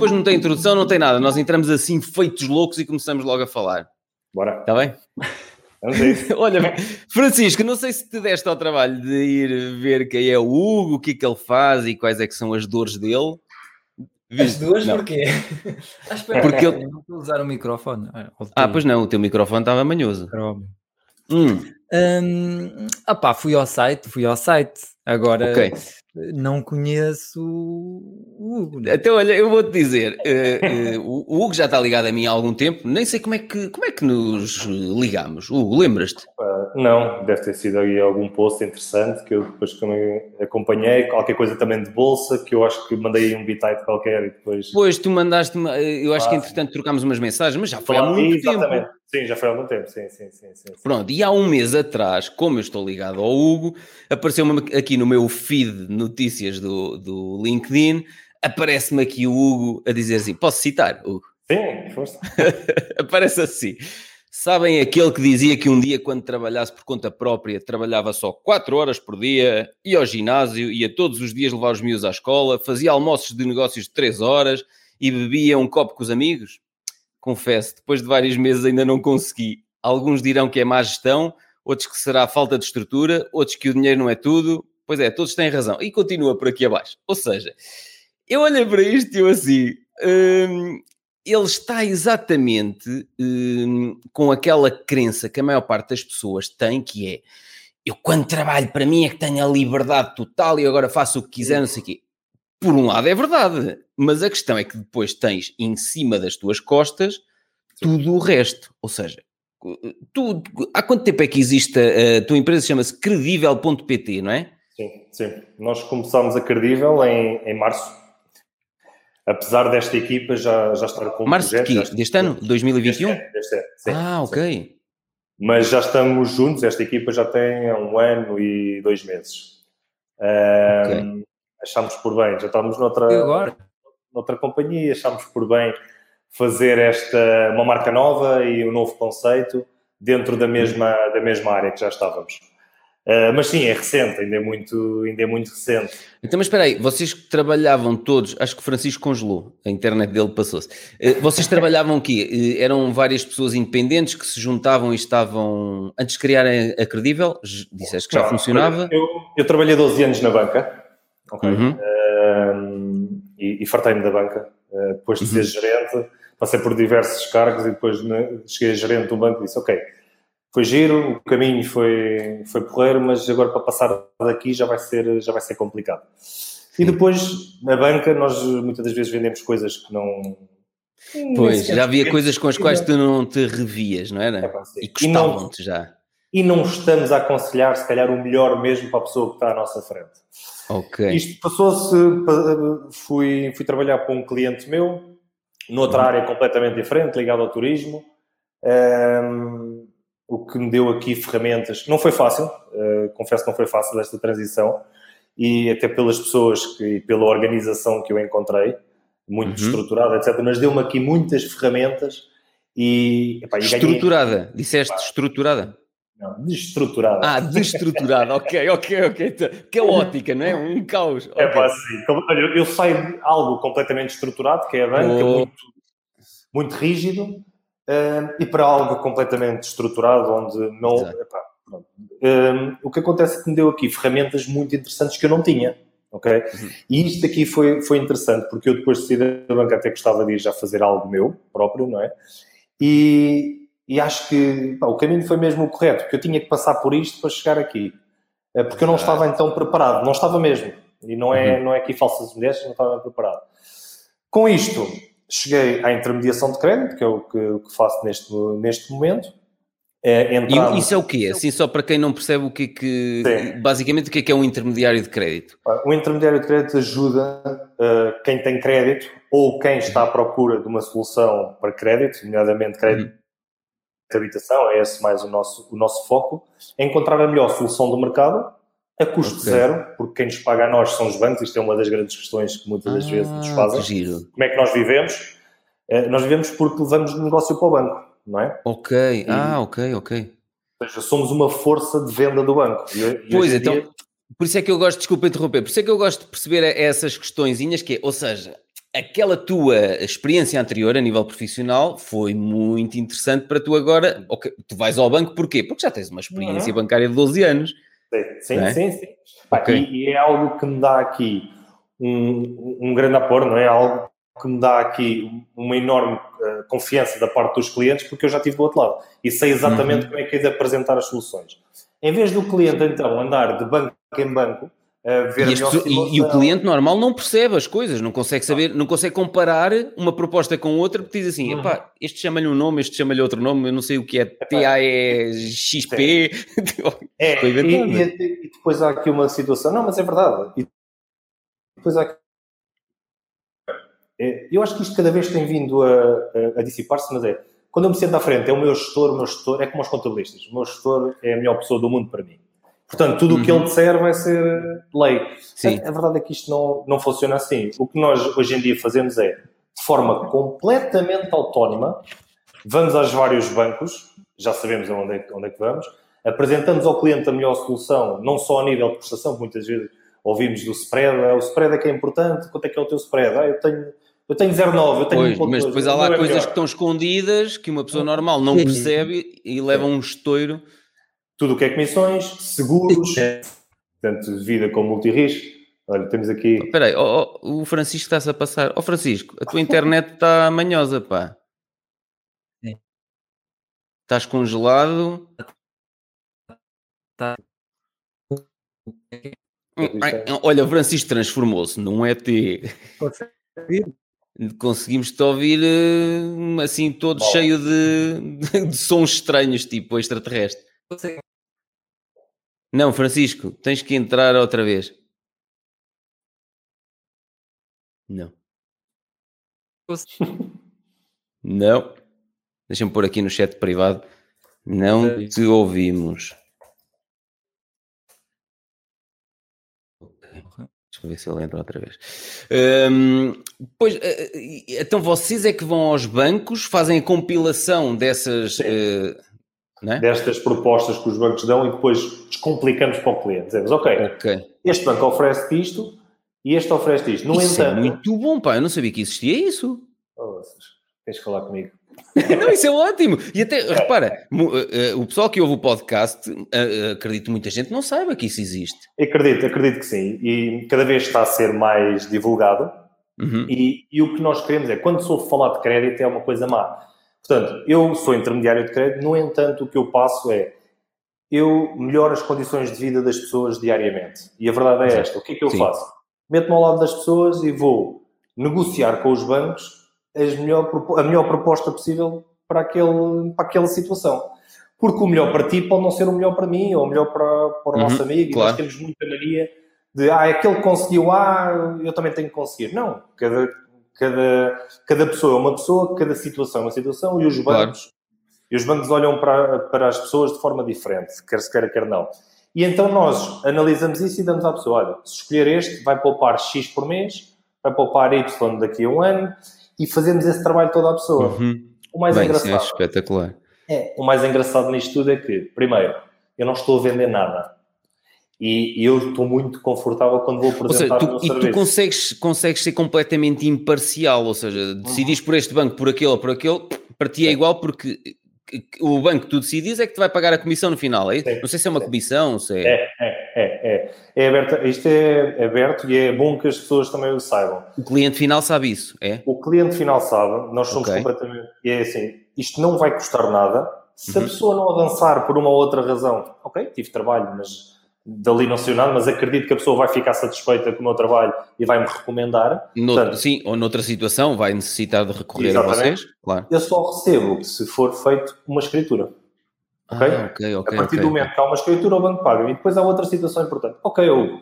depois não tem introdução, não tem nada. Nós entramos assim feitos loucos e começamos logo a falar. Bora. Está bem? Olha, Francisco, não sei se te deste ao trabalho de ir ver quem é o Hugo, o que é que ele faz e quais é que são as dores dele. As duas não. porquê? Ah, espera, Porque eu... não estou a usar o microfone. Ah, pois não, o teu microfone estava manhoso. Hum. Um, opá, fui ao site, fui ao site. Agora, okay não conheço o Hugo. Né? Então, olha, eu vou-te dizer, uh, uh, o Hugo já está ligado a mim há algum tempo, nem sei como é que, como é que nos ligamos. Hugo, lembras-te? Uh, não, deve ter sido aí algum post interessante que eu depois também acompanhei, qualquer coisa também de bolsa, que eu acho que mandei um bitite qualquer e depois... Pois, tu mandaste eu acho ah, que entretanto trocámos umas mensagens, mas já foi há muito exatamente. tempo. Sim, já foi há algum tempo, sim, sim, sim, sim, Pronto, e há um mês atrás, como eu estou ligado ao Hugo, apareceu-me aqui no meu feed de notícias do, do LinkedIn, aparece-me aqui o Hugo a dizer assim, posso citar, Hugo? Sim, força. Aparece assim. Sabem aquele que dizia que um dia, quando trabalhasse por conta própria, trabalhava só 4 horas por dia, ia ao ginásio, ia todos os dias levar os miúdos à escola, fazia almoços de negócios de 3 horas e bebia um copo com os amigos? Confesso, depois de vários meses ainda não consegui. Alguns dirão que é má gestão, outros que será falta de estrutura, outros que o dinheiro não é tudo. Pois é, todos têm razão. E continua por aqui abaixo. Ou seja, eu olho para isto e eu assim, hum, ele está exatamente hum, com aquela crença que a maior parte das pessoas tem, que é eu quando trabalho para mim é que tenho a liberdade total e agora faço o que quiser, não sei o quê por um lado é verdade, mas a questão é que depois tens em cima das tuas costas tudo o resto. Ou seja, tu, há quanto tempo é que existe a, a tua empresa? Chama-se credível.pt, não é? Sim, sim. Nós começámos a Credível em, em março. Apesar desta equipa já, já estar com Março projeto, de quê? Deste ano? 2021? Deste ano, deste ano, sim, ah, ok. Sim. Mas já estamos juntos, esta equipa já tem um ano e dois meses. Okay achámos por bem, já estávamos noutra, noutra companhia, achámos por bem fazer esta, uma marca nova e um novo conceito dentro da mesma, da mesma área que já estávamos. Uh, mas sim, é recente, ainda é, muito, ainda é muito recente. Então, mas espera aí, vocês que trabalhavam todos, acho que o Francisco congelou, a internet dele passou-se. Uh, vocês trabalhavam aqui? Uh, eram várias pessoas independentes que se juntavam e estavam, antes de criarem a Credível, disseste que já Não, funcionava? Eu, eu trabalhei 12 anos na banca, Ok. Uhum. Uh, e, e fartei-me da banca. Uh, depois de ser uhum. gerente, passei por diversos cargos e depois né, cheguei a gerente do banco e disse: Ok, foi giro, o caminho foi, foi porreiro, mas agora para passar daqui já vai ser, já vai ser complicado. E depois, na banca, nós muitas das vezes vendemos coisas que não. Pois, já havia coisas com as quais tu não te revias, não era? É, e custavam-te já. E não estamos a aconselhar, se calhar, o melhor mesmo para a pessoa que está à nossa frente. Ok. Isto passou-se, fui, fui trabalhar para um cliente meu, noutra uhum. área completamente diferente, ligado ao turismo, um, o que me deu aqui ferramentas. Não foi fácil, uh, confesso que não foi fácil esta transição, e até pelas pessoas que, e pela organização que eu encontrei, muito uhum. estruturada, etc. Mas deu-me aqui muitas ferramentas e. Epá, e estruturada, ganhei... disseste estruturada? Não, destruturada. Ah, destruturada, ok, ok, ok. Caótica, não é? Um caos. É pá, sim. Olha, eu saio de algo completamente estruturado, que é a banca, oh. muito, muito rígido, uh, e para algo completamente estruturado, onde não. Epá, uh, o que acontece é que me deu aqui ferramentas muito interessantes que eu não tinha. Ok? Uhum. E isto aqui foi, foi interessante, porque eu depois de sair da banca até gostava de ir já fazer algo meu próprio, não é? E, e acho que pá, o caminho foi mesmo o correto, porque eu tinha que passar por isto para chegar aqui. Eh, porque eu não estava então preparado, não estava mesmo. E não é, uhum. não é aqui falsas mulheres, não estava preparado. Com isto, cheguei à intermediação de crédito, que é o que, que faço neste, neste momento. É entrar... E isso é o quê? Assim, só para quem não percebe o que é que. Sim. Basicamente, o que é que é um intermediário de crédito? O intermediário de crédito ajuda uh, quem tem crédito ou quem está à procura de uma solução para crédito, nomeadamente crédito uhum habitação, é esse mais o nosso, o nosso foco, é encontrar a melhor solução do mercado a custo okay. zero, porque quem nos paga a nós são os bancos, isto é uma das grandes questões que muitas das ah, vezes nos fazem. Giro. Como é que nós vivemos? Eh, nós vivemos porque levamos o negócio para o banco, não é? Ok, e, ah, ok, ok. Ou seja, somos uma força de venda do banco. E, pois, então, por isso é que eu gosto, desculpa interromper, por isso é que eu gosto de perceber essas questõezinhas que é, ou seja, aquela tua experiência anterior a nível profissional foi muito interessante para tu agora. Okay, tu vais ao banco porquê? Porque já tens uma experiência uhum. bancária de 12 anos. Sim, é? sim, sim. Okay. E, e, é algo que me dá aqui um, um grande apoio, não é? Algo que me dá aqui uma enorme uh, confiança da parte dos clientes, porque eu já estive do outro lado e sei exatamente uhum. como é que é de apresentar as soluções. Em vez do cliente, então, andar de banco em banco, e, este, e, e, o cliente normal não percebe as coisas, não consegue saber, não consegue comparar uma proposta com outra, porque diz assim: uhum. este chama-lhe um nome, este chama-lhe outro nome, eu não sei o que é TAEXP. é, e, e, e, depois há aqui uma situação, não, mas é verdade. E depois há é, eu acho que isto cada vez tem vindo a, a, a dissipar-se, mas é quando eu me sento à frente, é o meu gestor, o meu gestor é como os contabilistas, o meu gestor é a melhor pessoa do mundo para mim. Portanto, tudo o que ele uhum. disser vai ser lei. Sim. A, a, verdade é que isto não, não funciona assim. O que nós hoje em dia fazemos é, de forma completamente autónoma, vamos aos vários bancos, já sabemos onde é, que, onde é que vamos, apresentamos ao cliente a melhor solução, não só a nível de prestação, que muitas vezes ouvimos do spread, ah, o spread é que é importante, quanto é que é o teu spread? Ah, eu tenho eu tenho 0,9, eu tenho pois, Mas depois há lá é coisas melhor. que estão escondidas que uma pessoa normal não percebe e leva um estouro tudo o que é comissões, seguros, tanto de vida como multirrisco. Olha, temos aqui. Espera aí, oh, oh, o Francisco está-se a passar. Ó oh, Francisco, a tua internet está manhosa, pá. Sim. Estás congelado. Tá. Olha, o Francisco transformou-se num ET. Conseguimos te ouvir eh, assim, todo Bom. cheio de, de, de, sons estranhos, tipo extraterrestre. Não, Francisco, tens que entrar outra vez. Não. Não. Deixa-me pôr aqui no chat privado. Não te ouvimos. Deixa eu ver se ele entra outra vez. Um, pois, eh, eh, então vocês é que vão aos bancos, fazem a compilação dessas. Uh, é? destas propostas que os bancos dão e depois descomplicamos para o cliente. Dizemos, ok, okay. este banco oferece isto e este oferece isto. No isso é entanto... é muito bom, pá. Eu não sabia que existia isso. Oh, tens que falar comigo. não, isso é ótimo. E até, é. repara, eh, o pessoal que ouve o podcast, eh, acredito que muita gente não saiba que isso existe. Acredito, acredito que sim. E cada vez está a ser mais divulgado. Uhum. E, e, o que nós queremos é, quando sou falar de crédito, é uma coisa má. Portanto, eu sou intermediário de crédito, no entanto, o que eu passo é eu melhoro as condições de vida das pessoas diariamente. E a verdade é esta: o que é que eu Sim. faço? Meto-me ao lado das pessoas e vou negociar com os bancos melhor, a melhor proposta possível para, aquele, para aquela situação. Porque o melhor para ti pode não ser o melhor para mim ou o melhor para, para o uhum, nosso amigo. Claro. E nós temos muita mania de, ah, aquele conseguiu, ah, eu também tenho que conseguir. Não, cada, Cada, cada pessoa é uma pessoa, cada situação é uma situação e os bancos, claro. e os bancos olham para, para as pessoas de forma diferente, quer se queira, quer não. E então nós analisamos isso e damos à pessoa: olha, se escolher este, vai poupar X por mês, vai poupar Y daqui a um ano e fazemos esse trabalho toda a pessoa. Uhum. O mais Bem, é engraçado. É espetacular. É, o mais engraçado nisto tudo é que, primeiro, eu não estou a vender nada. E, e, eu estou muito confortável quando vou apresentar ou seja, tu, E tu consegues, consegues ser completamente imparcial, ou seja, decidis por este banco, por aquele ou por aquele, para ti é igual porque o banco que tu decidis é que te vai pagar a comissão no final, é? Não sei se é uma comissão, se é... É, é, é, é. é aberto, isto é aberto e é bom que as pessoas também o saibam. O cliente final sabe isso, é? O cliente final sabe, nós somos okay. completamente... E é assim, isto não vai custar nada, se uhum. a pessoa não avançar por uma outra razão, ok, tive trabalho, mas dali não saiu nada, mas acredito que a pessoa vai ficar satisfeita com o meu trabalho e vai-me recomendar. No, Portanto, sim, ou noutra situação vai necessitar de recorrer a vocês, claro. Eu só recebo se for feito uma escritura. Ok? Ah, okay, okay a partir okay, do momento que há uma escritura, o banco paga. E depois há outra situação importante. Ok, eu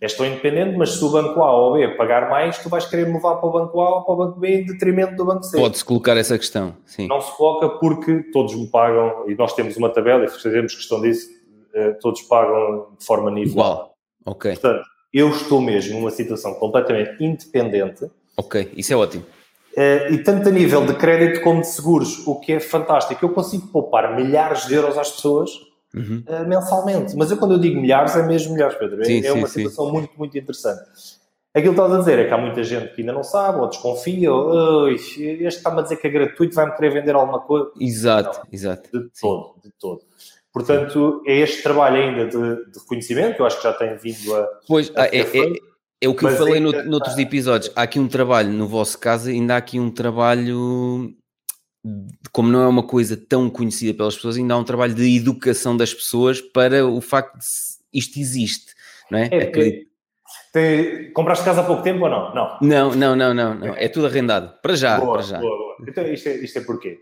estou independente, mas se o banco A ou B pagar mais, tu vais querer levar para o banco A ou para o banco B em detrimento do banco C. Pode-se colocar essa questão, sim. Não se coloca porque todos me pagam e nós temos uma tabela e fazemos questão disso todos pagam de forma nivelada. Igual. Ok. Portanto, eu estou mesmo numa situação completamente independente. Ok, isso é ótimo. Uh, e tanto a nível de crédito como de seguros, o que é fantástico. Eu consigo poupar milhares de euros às pessoas uhum. uh, mensalmente. Mas eu, quando eu digo milhares, é mesmo milhares, Pedro. É, sim, é sim, uma sim. situação muito, muito interessante. Aquilo que estás a dizer é que há muita gente que ainda não sabe ou desconfia, ou este está-me a dizer que é gratuito, vai-me querer vender alguma coisa. Exato, não, exato. De todo, de todo. Portanto, é este trabalho ainda de, de, reconhecimento, que eu acho que já tem vindo a. Pois, a é, é, é, o que eu falei é, no, noutros episódios. Há aqui um trabalho, no vosso caso, ainda há aqui um trabalho. Como não é uma coisa tão conhecida pelas pessoas, ainda há um trabalho de educação das pessoas para o facto de isto existe, não é? é Acredito tem... Compraste casa há pouco tempo ou não? Não, não, não, não, não, não. é tudo arrendado. Para já, boa, para já. Boa, boa. Então isto é, isto é porquê?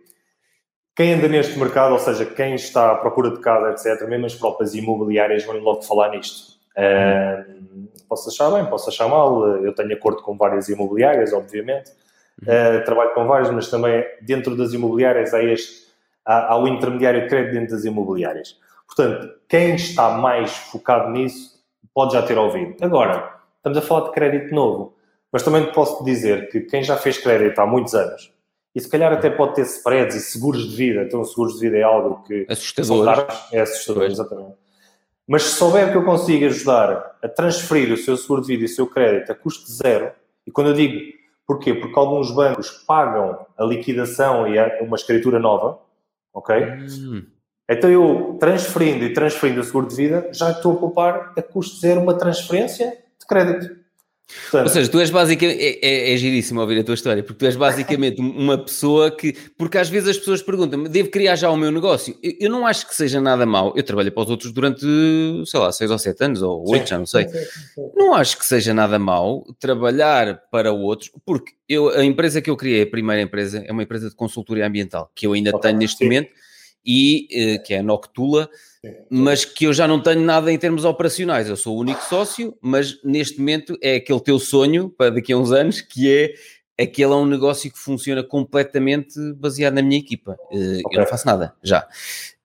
Quem anda neste mercado, ou seja, quem está à procura de casa, etc., mesmo as próprias imobiliárias vão logo falar nisto. Uh, posso achar bem, posso achar mal. Eu tenho acordo com várias imobiliárias, obviamente. Uh, trabalho com várias, mas também dentro das imobiliárias há, este, há, há o intermediário de crédito dentro das imobiliárias. Portanto, quem está mais focado nisso pode já ter ouvido. Agora, estamos a falar de crédito novo. Mas também posso dizer que quem já fez crédito há muitos anos, e se calhar até pode ter spreads e seguros de vida, então seguros de vida é algo que... Assustador. É assustador, exatamente. Mas se souber que eu consigo ajudar a transferir o seu seguro de vida e o seu crédito a custo zero, e quando eu digo porquê? Porque alguns bancos pagam a liquidação e uma escritura nova, ok? Hum. Então eu transferindo e transferindo o seguro de vida, já estou a poupar a custo zero uma transferência crédito. Ou seja, tu és basicamente. É, é, é, giríssimo ouvir a tua história, porque tu és basicamente uma pessoa que. Porque às vezes as pessoas perguntam devo criar já o meu negócio? Eu, eu, não acho que seja nada mau. Eu trabalho para os outros durante, sei lá, seis ou sete anos, ou oito, já não sei. Sim, sim, sim. Não acho que seja nada mau trabalhar para outros, porque eu, a empresa que eu criei, a primeira empresa, é uma empresa de consultoria ambiental, que eu ainda okay, tenho neste momento, e eh, que é a Noctula mas que eu já não tenho nada em termos operacionais. Eu sou o único sócio, mas neste momento é aquele teu sonho para daqui a uns anos, que é aquele é um negócio que funciona completamente baseado na minha equipa. Okay. Eh, eu não faço nada, já.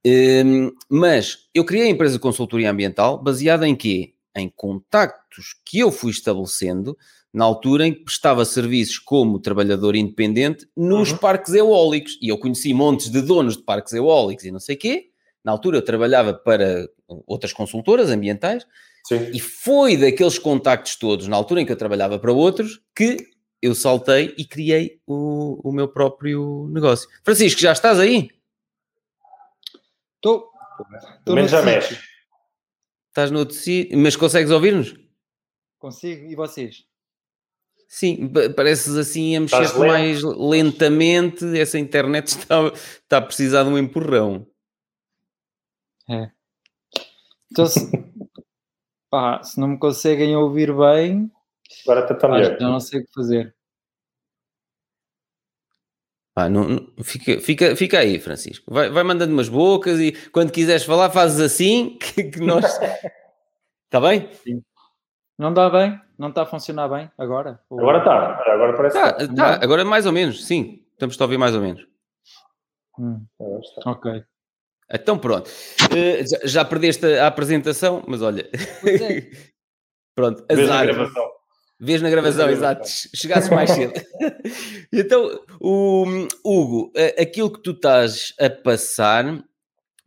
Ehm, mas eu criei a empresa de consultoria ambiental baseada em quê? Em contactos que eu fui estabelecendo na altura em que prestava serviços como trabalhador independente nos uhum. parques eólicos. E eu conheci montes de donos de parques eólicos e não sei quê, na altura eu trabalhava para outras consultoras ambientais Sim. e foi daqueles contactos todos, na altura em que eu trabalhava para outros, que eu saltei e criei o, o meu próprio negócio. Francisco, já estás aí? Estou. Menos já mexe. Estás no outro sítio, mas consegues ouvir-nos? Consigo, e vocês? Sim, pareces assim a mexer mais lentamente. Essa internet está, está a precisar de um empurrão. É. Então, se, pá, se não me conseguem ouvir bem, agora está melhor. não sei o que fazer. Ah, não, não, fica, fica, fica aí, Francisco. Vai, vai mandando umas bocas e quando quiseres falar, fazes assim que, que nós. Está bem? Sim. Não dá bem? Não está a funcionar bem agora? Ou... Agora está. Agora parece tá, que está. Tá. Agora mais ou menos, sim. Estamos a ouvir mais ou menos. Hum. Ok. Então pronto, uh, já, já, perdeste a apresentação, mas olha. É. pronto, azar. Vês na gravação. Vês na gravação, exato. Chegasse mais cedo. então, o, Hugo, aquilo que tu estás a passar,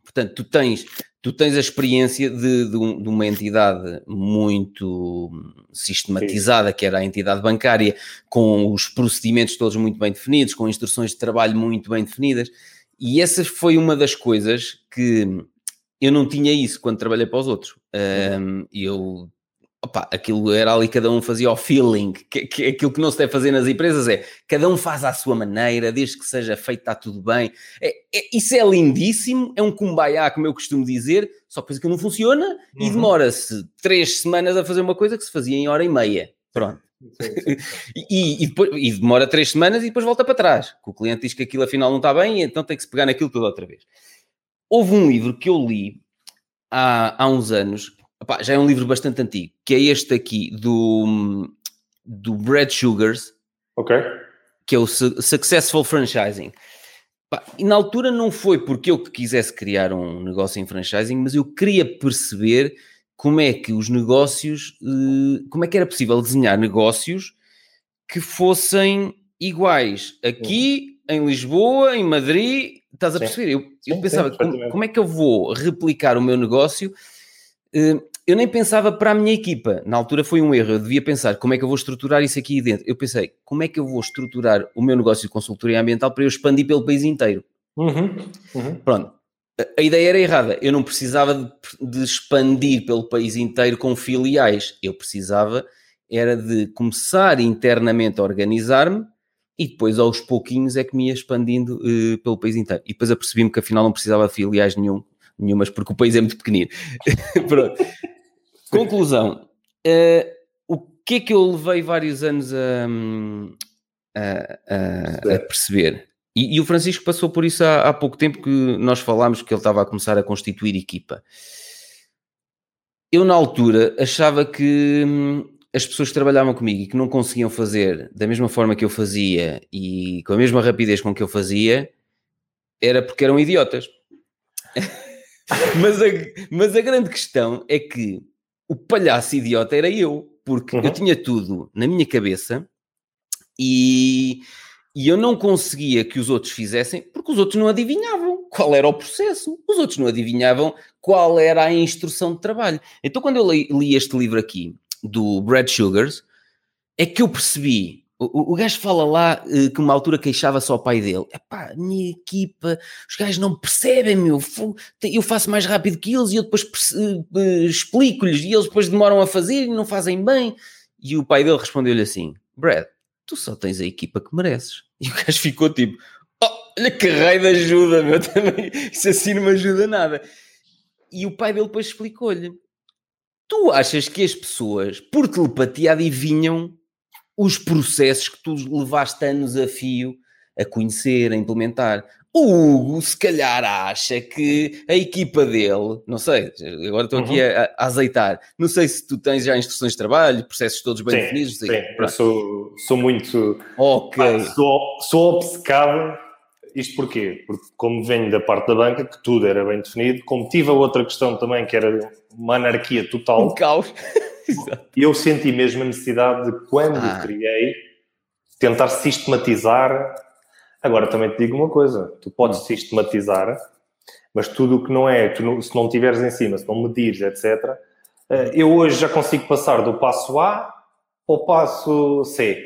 portanto, tu tens, tu tens a experiência de, de, um, de uma entidade muito sistematizada, Sim. que era a entidade bancária, com os procedimentos todos muito bem definidos, com instruções de trabalho muito bem definidas. E essa foi uma das coisas que eu não tinha isso quando trabalhei para os outros. Um, eu, opa, aquilo era ali, cada um fazia o feeling, que, que aquilo que não se deve fazer nas empresas é cada um faz à sua maneira, desde que seja feito está tudo bem. É, é, isso é lindíssimo, é um kumbaya, como eu costumo dizer, só que aquilo não funciona uhum. e demora-se três semanas a fazer uma coisa que se fazia em hora e meia. Pronto. e, e, depois, e, demora três semanas e depois volta para trás. Que o cliente diz que aquilo afinal não está bem, e então tem que se pegar naquilo tudo outra vez. Houve um livro que eu li há, há uns anos, opá, já é um livro bastante antigo, que é este aqui do, do Brad Sugars, okay. que é o Successful Franchising. E na altura não foi porque eu quisesse criar um negócio em franchising, mas eu queria perceber como é que os negócios, eh, como é que era possível desenhar negócios que fossem iguais aqui, em Lisboa, em Madrid, estás a perceber? Eu, eu pensava, como, como, é que eu vou replicar o meu negócio? Eh, eu nem pensava para a minha equipa. Na altura foi um erro. Eu devia pensar como é que eu vou estruturar isso aqui dentro. Eu pensei, como é que eu vou estruturar o meu negócio de consultoria ambiental para eu expandir pelo país inteiro? Uhum, uhum. Pronto. A ideia era errada. Eu não precisava de, de, expandir pelo país inteiro com filiais. Eu precisava era de começar internamente a organizar-me e depois aos pouquinhos é que me ia expandindo uh, pelo país inteiro. E depois apercebi-me que afinal não precisava de filiais nenhum, nenhumas porque o país é muito pequenino. Conclusão. Uh, o que é que eu levei vários anos a, a, a, a perceber? E, e, o Francisco passou por isso há, há pouco tempo que nós falámos que ele estava a começar a constituir equipa. Eu, na altura, achava que hum, as pessoas que trabalhavam comigo e que não conseguiam fazer da mesma forma que eu fazia e com a mesma rapidez com que eu fazia, era porque eram idiotas. mas, a, mas a grande questão é que o palhaço idiota era eu, porque uhum. eu tinha tudo na minha cabeça e, e eu não conseguia que os outros fizessem porque os outros não adivinhavam qual era o processo, os outros não adivinhavam qual era a instrução de trabalho. Então, quando eu li, li este livro aqui, do Brad Sugars, é que eu percebi. O, o gajo fala lá uh, que uma altura queixava-se ao pai dele: pá, minha equipa, os gajos não percebem, meu. Eu faço mais rápido que eles e eu depois uh, explico-lhes e eles depois demoram a fazer e não fazem bem. E o pai dele respondeu-lhe assim: Brad, tu só tens a equipa que mereces. E o gajo ficou tipo: oh, olha que raio de ajuda, meu. Também, isso assim não me ajuda nada. E o pai dele depois explicou-lhe: Tu achas que as pessoas, por telepatia, adivinham os processos que tu levaste anos a fio a conhecer, a implementar? O Hugo, se calhar, acha que a equipa dele, não sei, agora estou aqui uhum. a, a, azeitar, não sei se tu tens já instruções de trabalho, processos todos bem sim, definidos. Sim, eu sou, sou muito. Ok. Ah, sou, sou obcecado isto porquê? Porque como venho da parte da banca, que tudo era bem definido, como tive a outra questão também, que era uma anarquia total. Um caos. eu senti mesmo a necessidade de, quando ah. criei, tentar sistematizar. Agora também te digo uma coisa: tu podes hum. sistematizar, mas tudo o que não é, tu, se não tiveres em cima, se não medires, etc., eh, eu hoje já consigo passar do passo A ao passo C.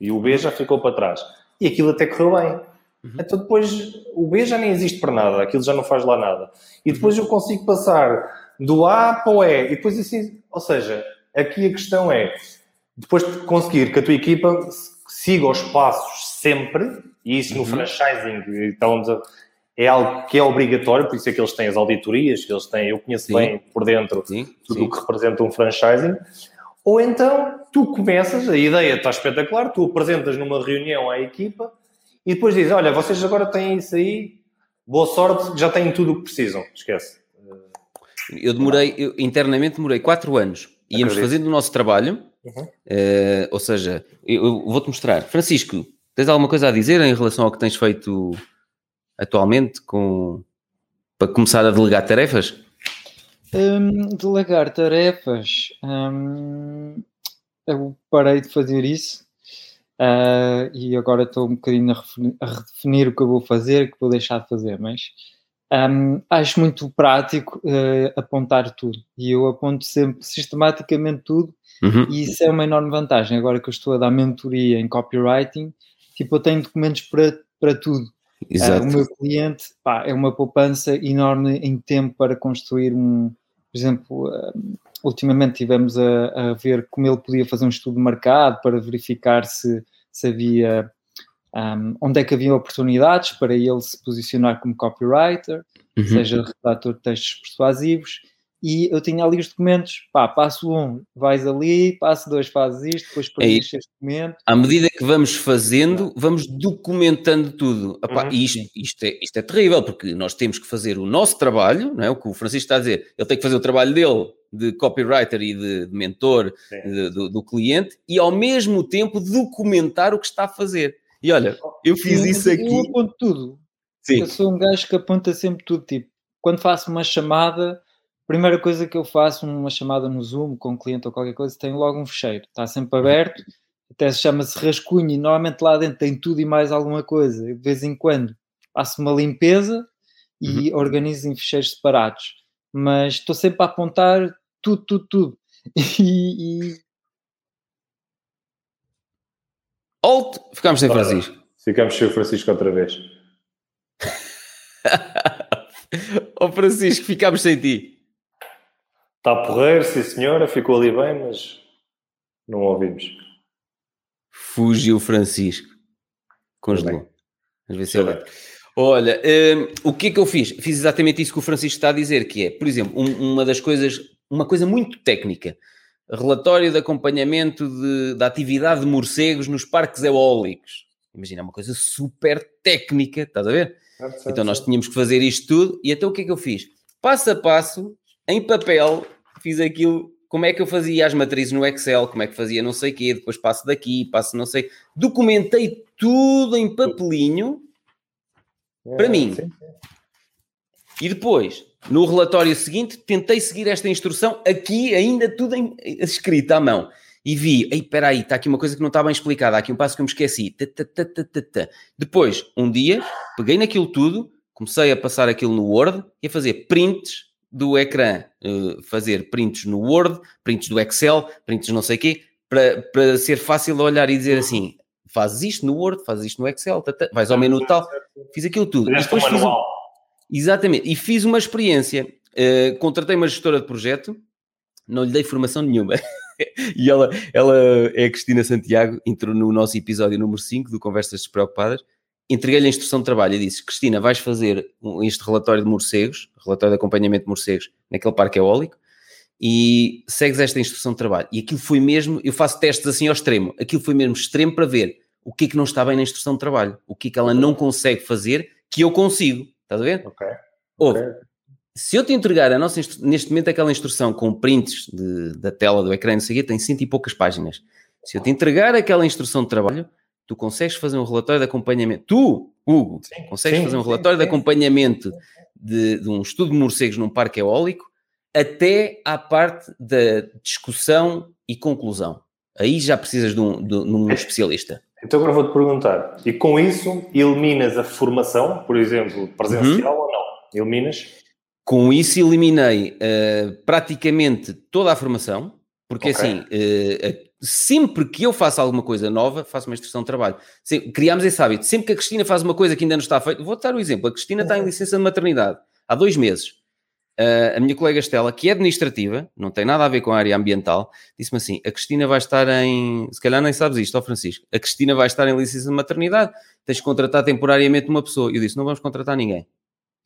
E o B já ficou para trás. E aquilo até correu bem. Uhum. Então depois o B já nem existe para nada, aquilo já não faz lá nada. E depois eu consigo passar do A para o E. E depois assim, ou seja, aqui a questão é, depois de conseguir que a tua equipa siga os passos sempre, e isso no uhum. franchising, então é algo que é obrigatório, por isso é que eles têm as auditorias, que eles têm, eu conheço sim. bem por dentro sim, tudo o que representa um franchising. Ou então tu começas, a ideia está espetacular, tu apresentas numa reunião à equipa e depois dizes: Olha, vocês agora têm isso aí, boa sorte, já têm tudo o que precisam. Esquece. Eu demorei, eu, internamente demorei 4 anos. Íamos Acredito. fazendo o nosso trabalho, uhum. uh, ou seja, eu, eu vou-te mostrar. Francisco, tens alguma coisa a dizer em relação ao que tens feito atualmente com, para começar a delegar tarefas? Um, delegar tarefas. Um, eu parei de fazer isso Uh, e agora estou um bocadinho a, redefinir, a redefinir o que eu vou fazer, o que vou deixar de fazer, mas um, acho muito prático uh, apontar tudo e eu aponto sempre sistematicamente tudo uhum. e isso é uma enorme vantagem. Agora que eu estou a dar mentoria em copywriting, tipo, eu tenho documentos para, para tudo. Uh, o meu cliente pá, é uma poupança enorme em tempo para construir um, por exemplo, ultimamente tivemos a, a, ver como ele podia fazer um estudo de mercado para verificar se, se havia um, onde é que havia oportunidades para ele se posicionar como copywriter, uhum. seja redator de textos persuasivos e eu tinha ali os documentos, pá, passo um, vais ali, passo dois, fazes isto, depois preenches é este documento. À medida que vamos fazendo, vamos documentando tudo. Epá, uhum. E isto, isto, é, isto é terrível, porque nós temos que fazer o nosso trabalho, não é? o que o Francisco está a dizer, ele tem que fazer o trabalho dele de copywriter e de, de mentor de, do, do, cliente e ao mesmo tempo documentar o que está a fazer. E olha, eu fiz Sim, isso aqui. Eu aponto tudo. Sim. Eu sou um gajo que aponta sempre tudo, tipo, quando faço uma chamada primeira coisa que eu faço, uma chamada no Zoom com um cliente ou qualquer coisa, tem logo um fecheiro, está sempre aberto, até se chama-se rascunho e normalmente lá dentro tem tudo e mais alguma coisa. De vez em quando faço uma limpeza e uhum. organizo em fecheiros separados. Mas estou sempre a apontar tudo, tudo, tudo. E, e... Alt, ficámos sem Francisco. Ficamos sem o Francisco outra vez. Ó oh, Francisco, ficámos sem ti. Está porreiro, sim senhora, ficou ali bem, mas não ouvimos. Fugiu Francisco. Congelou. Às vezes é Olha, um, o que é que eu fiz? Fiz exatamente isso que o Francisco está a dizer, que é, por exemplo, um, uma das coisas, uma coisa muito técnica, relatório de acompanhamento de, da atividade de morcegos nos parques eólicos. Imagina, é uma coisa super técnica, estás a ver? Então nós tínhamos que fazer isto tudo, e então o que é que eu fiz? Passo a passo, em papel, fiz aquilo, como é que eu fazia as matrizes no Excel, como é que fazia não sei o quê, depois passo daqui, passo não sei... Documentei tudo em papelinho, para mim. Sim, sim. E depois, no relatório seguinte, tentei seguir esta instrução aqui, ainda tudo em, escrito à mão. E vi, ei, espera aí, está aqui uma coisa que não está bem explicada, há aqui um passo que eu me esqueci. Depois, um dia, peguei naquilo tudo, comecei a passar aquilo no Word e a fazer prints do ecrã, uh, fazer prints no Word, prints do Excel, prints não sei o quê, para, para ser fácil de olhar e dizer assim, fazes isto no Word, fazes isto no Excel, tata, vais ao menu tal, fiz aquilo tudo. E depois fiz um, exatamente, e fiz uma experiência. Uh, contratei uma gestora de projeto, não lhe dei formação nenhuma. e ela, ela é a Cristina Santiago, entrou no nosso episódio número 5 do Conversas Despreocupadas. Entreguei-lhe a instrução de trabalho e disse: Cristina, vais fazer este relatório de morcegos, relatório de acompanhamento de morcegos, naquele parque eólico, e segues esta instrução de trabalho. E aquilo foi mesmo, eu faço testes assim ao extremo, aquilo foi mesmo extremo para ver o que é que não está bem na instrução de trabalho, o que é que ela não consegue fazer que eu consigo. Estás a ver? Ok. Ouve, okay. se eu te entregar a nossa, neste momento aquela instrução com prints de, da tela do ecrã, não sei o quê, tem cento e poucas páginas. Se eu te entregar aquela instrução de trabalho, tu consegues fazer um relatório de acompanhamento. Tu, Hugo, sim, consegues sim, fazer um relatório sim, de acompanhamento de, de um estudo de morcegos num parque eólico até à parte da discussão e conclusão. Aí já precisas de um, de, de um especialista. Então agora vou-te perguntar, e com isso eliminas a formação, por exemplo, presencial uhum. ou não? Eliminas? Com isso eliminei uh, praticamente toda a formação, porque okay. assim, uh, sempre que eu faço alguma coisa nova, faço uma instrução de trabalho. Sim, criámos esse hábito. Sempre que a Cristina faz uma coisa que ainda não está feita, vou dar o um exemplo. A Cristina está em uhum. licença de maternidade há dois meses. Uh, a minha colega Estela, que é administrativa, não tem nada a ver com a área ambiental, disse-me assim: a Cristina vai estar em. Se calhar nem sabes isto, ó Francisco. A Cristina vai estar em licença de maternidade, tens de contratar temporariamente uma pessoa. Eu disse: não vamos contratar ninguém.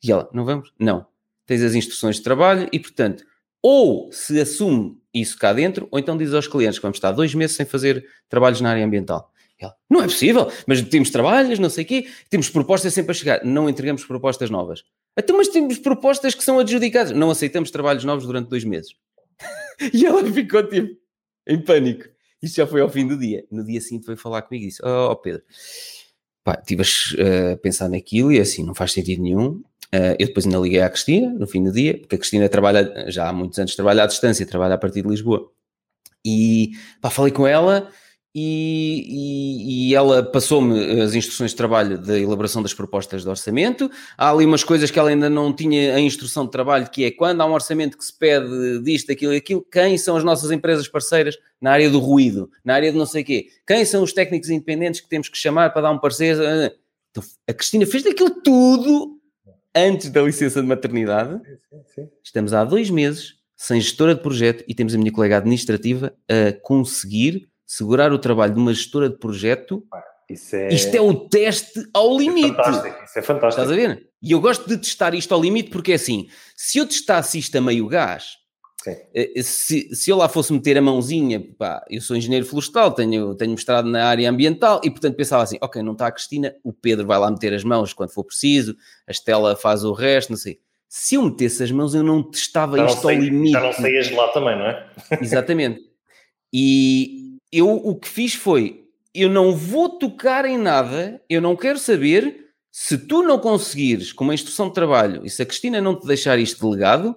E ela: não vamos? Não. Tens as instruções de trabalho e, portanto, ou se assume isso cá dentro, ou então diz aos clientes que vamos estar dois meses sem fazer trabalhos na área ambiental. Ela, não é possível, mas temos trabalhos, não sei o quê, temos propostas sempre a chegar. Não entregamos propostas novas. Até mas temos propostas que são adjudicadas. Não aceitamos trabalhos novos durante dois meses. e ela ficou tipo em pânico. Isso já foi ao fim do dia. No dia seguinte veio falar comigo e disse: Oh, Pedro, pá, estive a pensar naquilo e assim, não faz sentido nenhum. Uh, eu depois ainda liguei à Cristina no fim do dia, porque a Cristina trabalha, já há muitos anos trabalha à distância, trabalha a partir de Lisboa. E pá, falei com ela e, e, e, ela passou-me as instruções de trabalho da elaboração das propostas de orçamento. Há ali umas coisas que ela ainda não tinha a instrução de trabalho, que é quando há um orçamento que se pede disto, aquilo e aquilo, quem são as nossas empresas parceiras na área do ruído, na área de não sei o quê? Quem são os técnicos independentes que temos que chamar para dar um parecer? Então, a Cristina fez daquilo tudo antes da licença de maternidade. Estamos há dois meses sem gestora de projeto e temos a minha colega administrativa a conseguir segurar o trabalho de uma gestora de projeto, é... isto é o teste ao limite. Isso é fantástico, isso é fantástico. Estás a ver? E eu gosto de testar isto ao limite porque é assim, se eu testasse isto a meio gás, eh, se, se eu lá fosse meter a mãozinha, pá, eu sou engenheiro florestal, tenho, tenho mestrado na área ambiental e portanto pensava assim, ok, não está a Cristina, o Pedro vai lá meter as mãos quando for preciso, a Estela faz o resto, não sei. Se eu metesse as mãos, eu não testava já isto não sei, ao limite. Já não saías lá também, não é? Exatamente. E, eu o que fiz foi: eu não vou tocar em nada, eu não quero saber se tu não conseguires, com uma instrução de trabalho, e se a Cristina não te deixar isto delegado,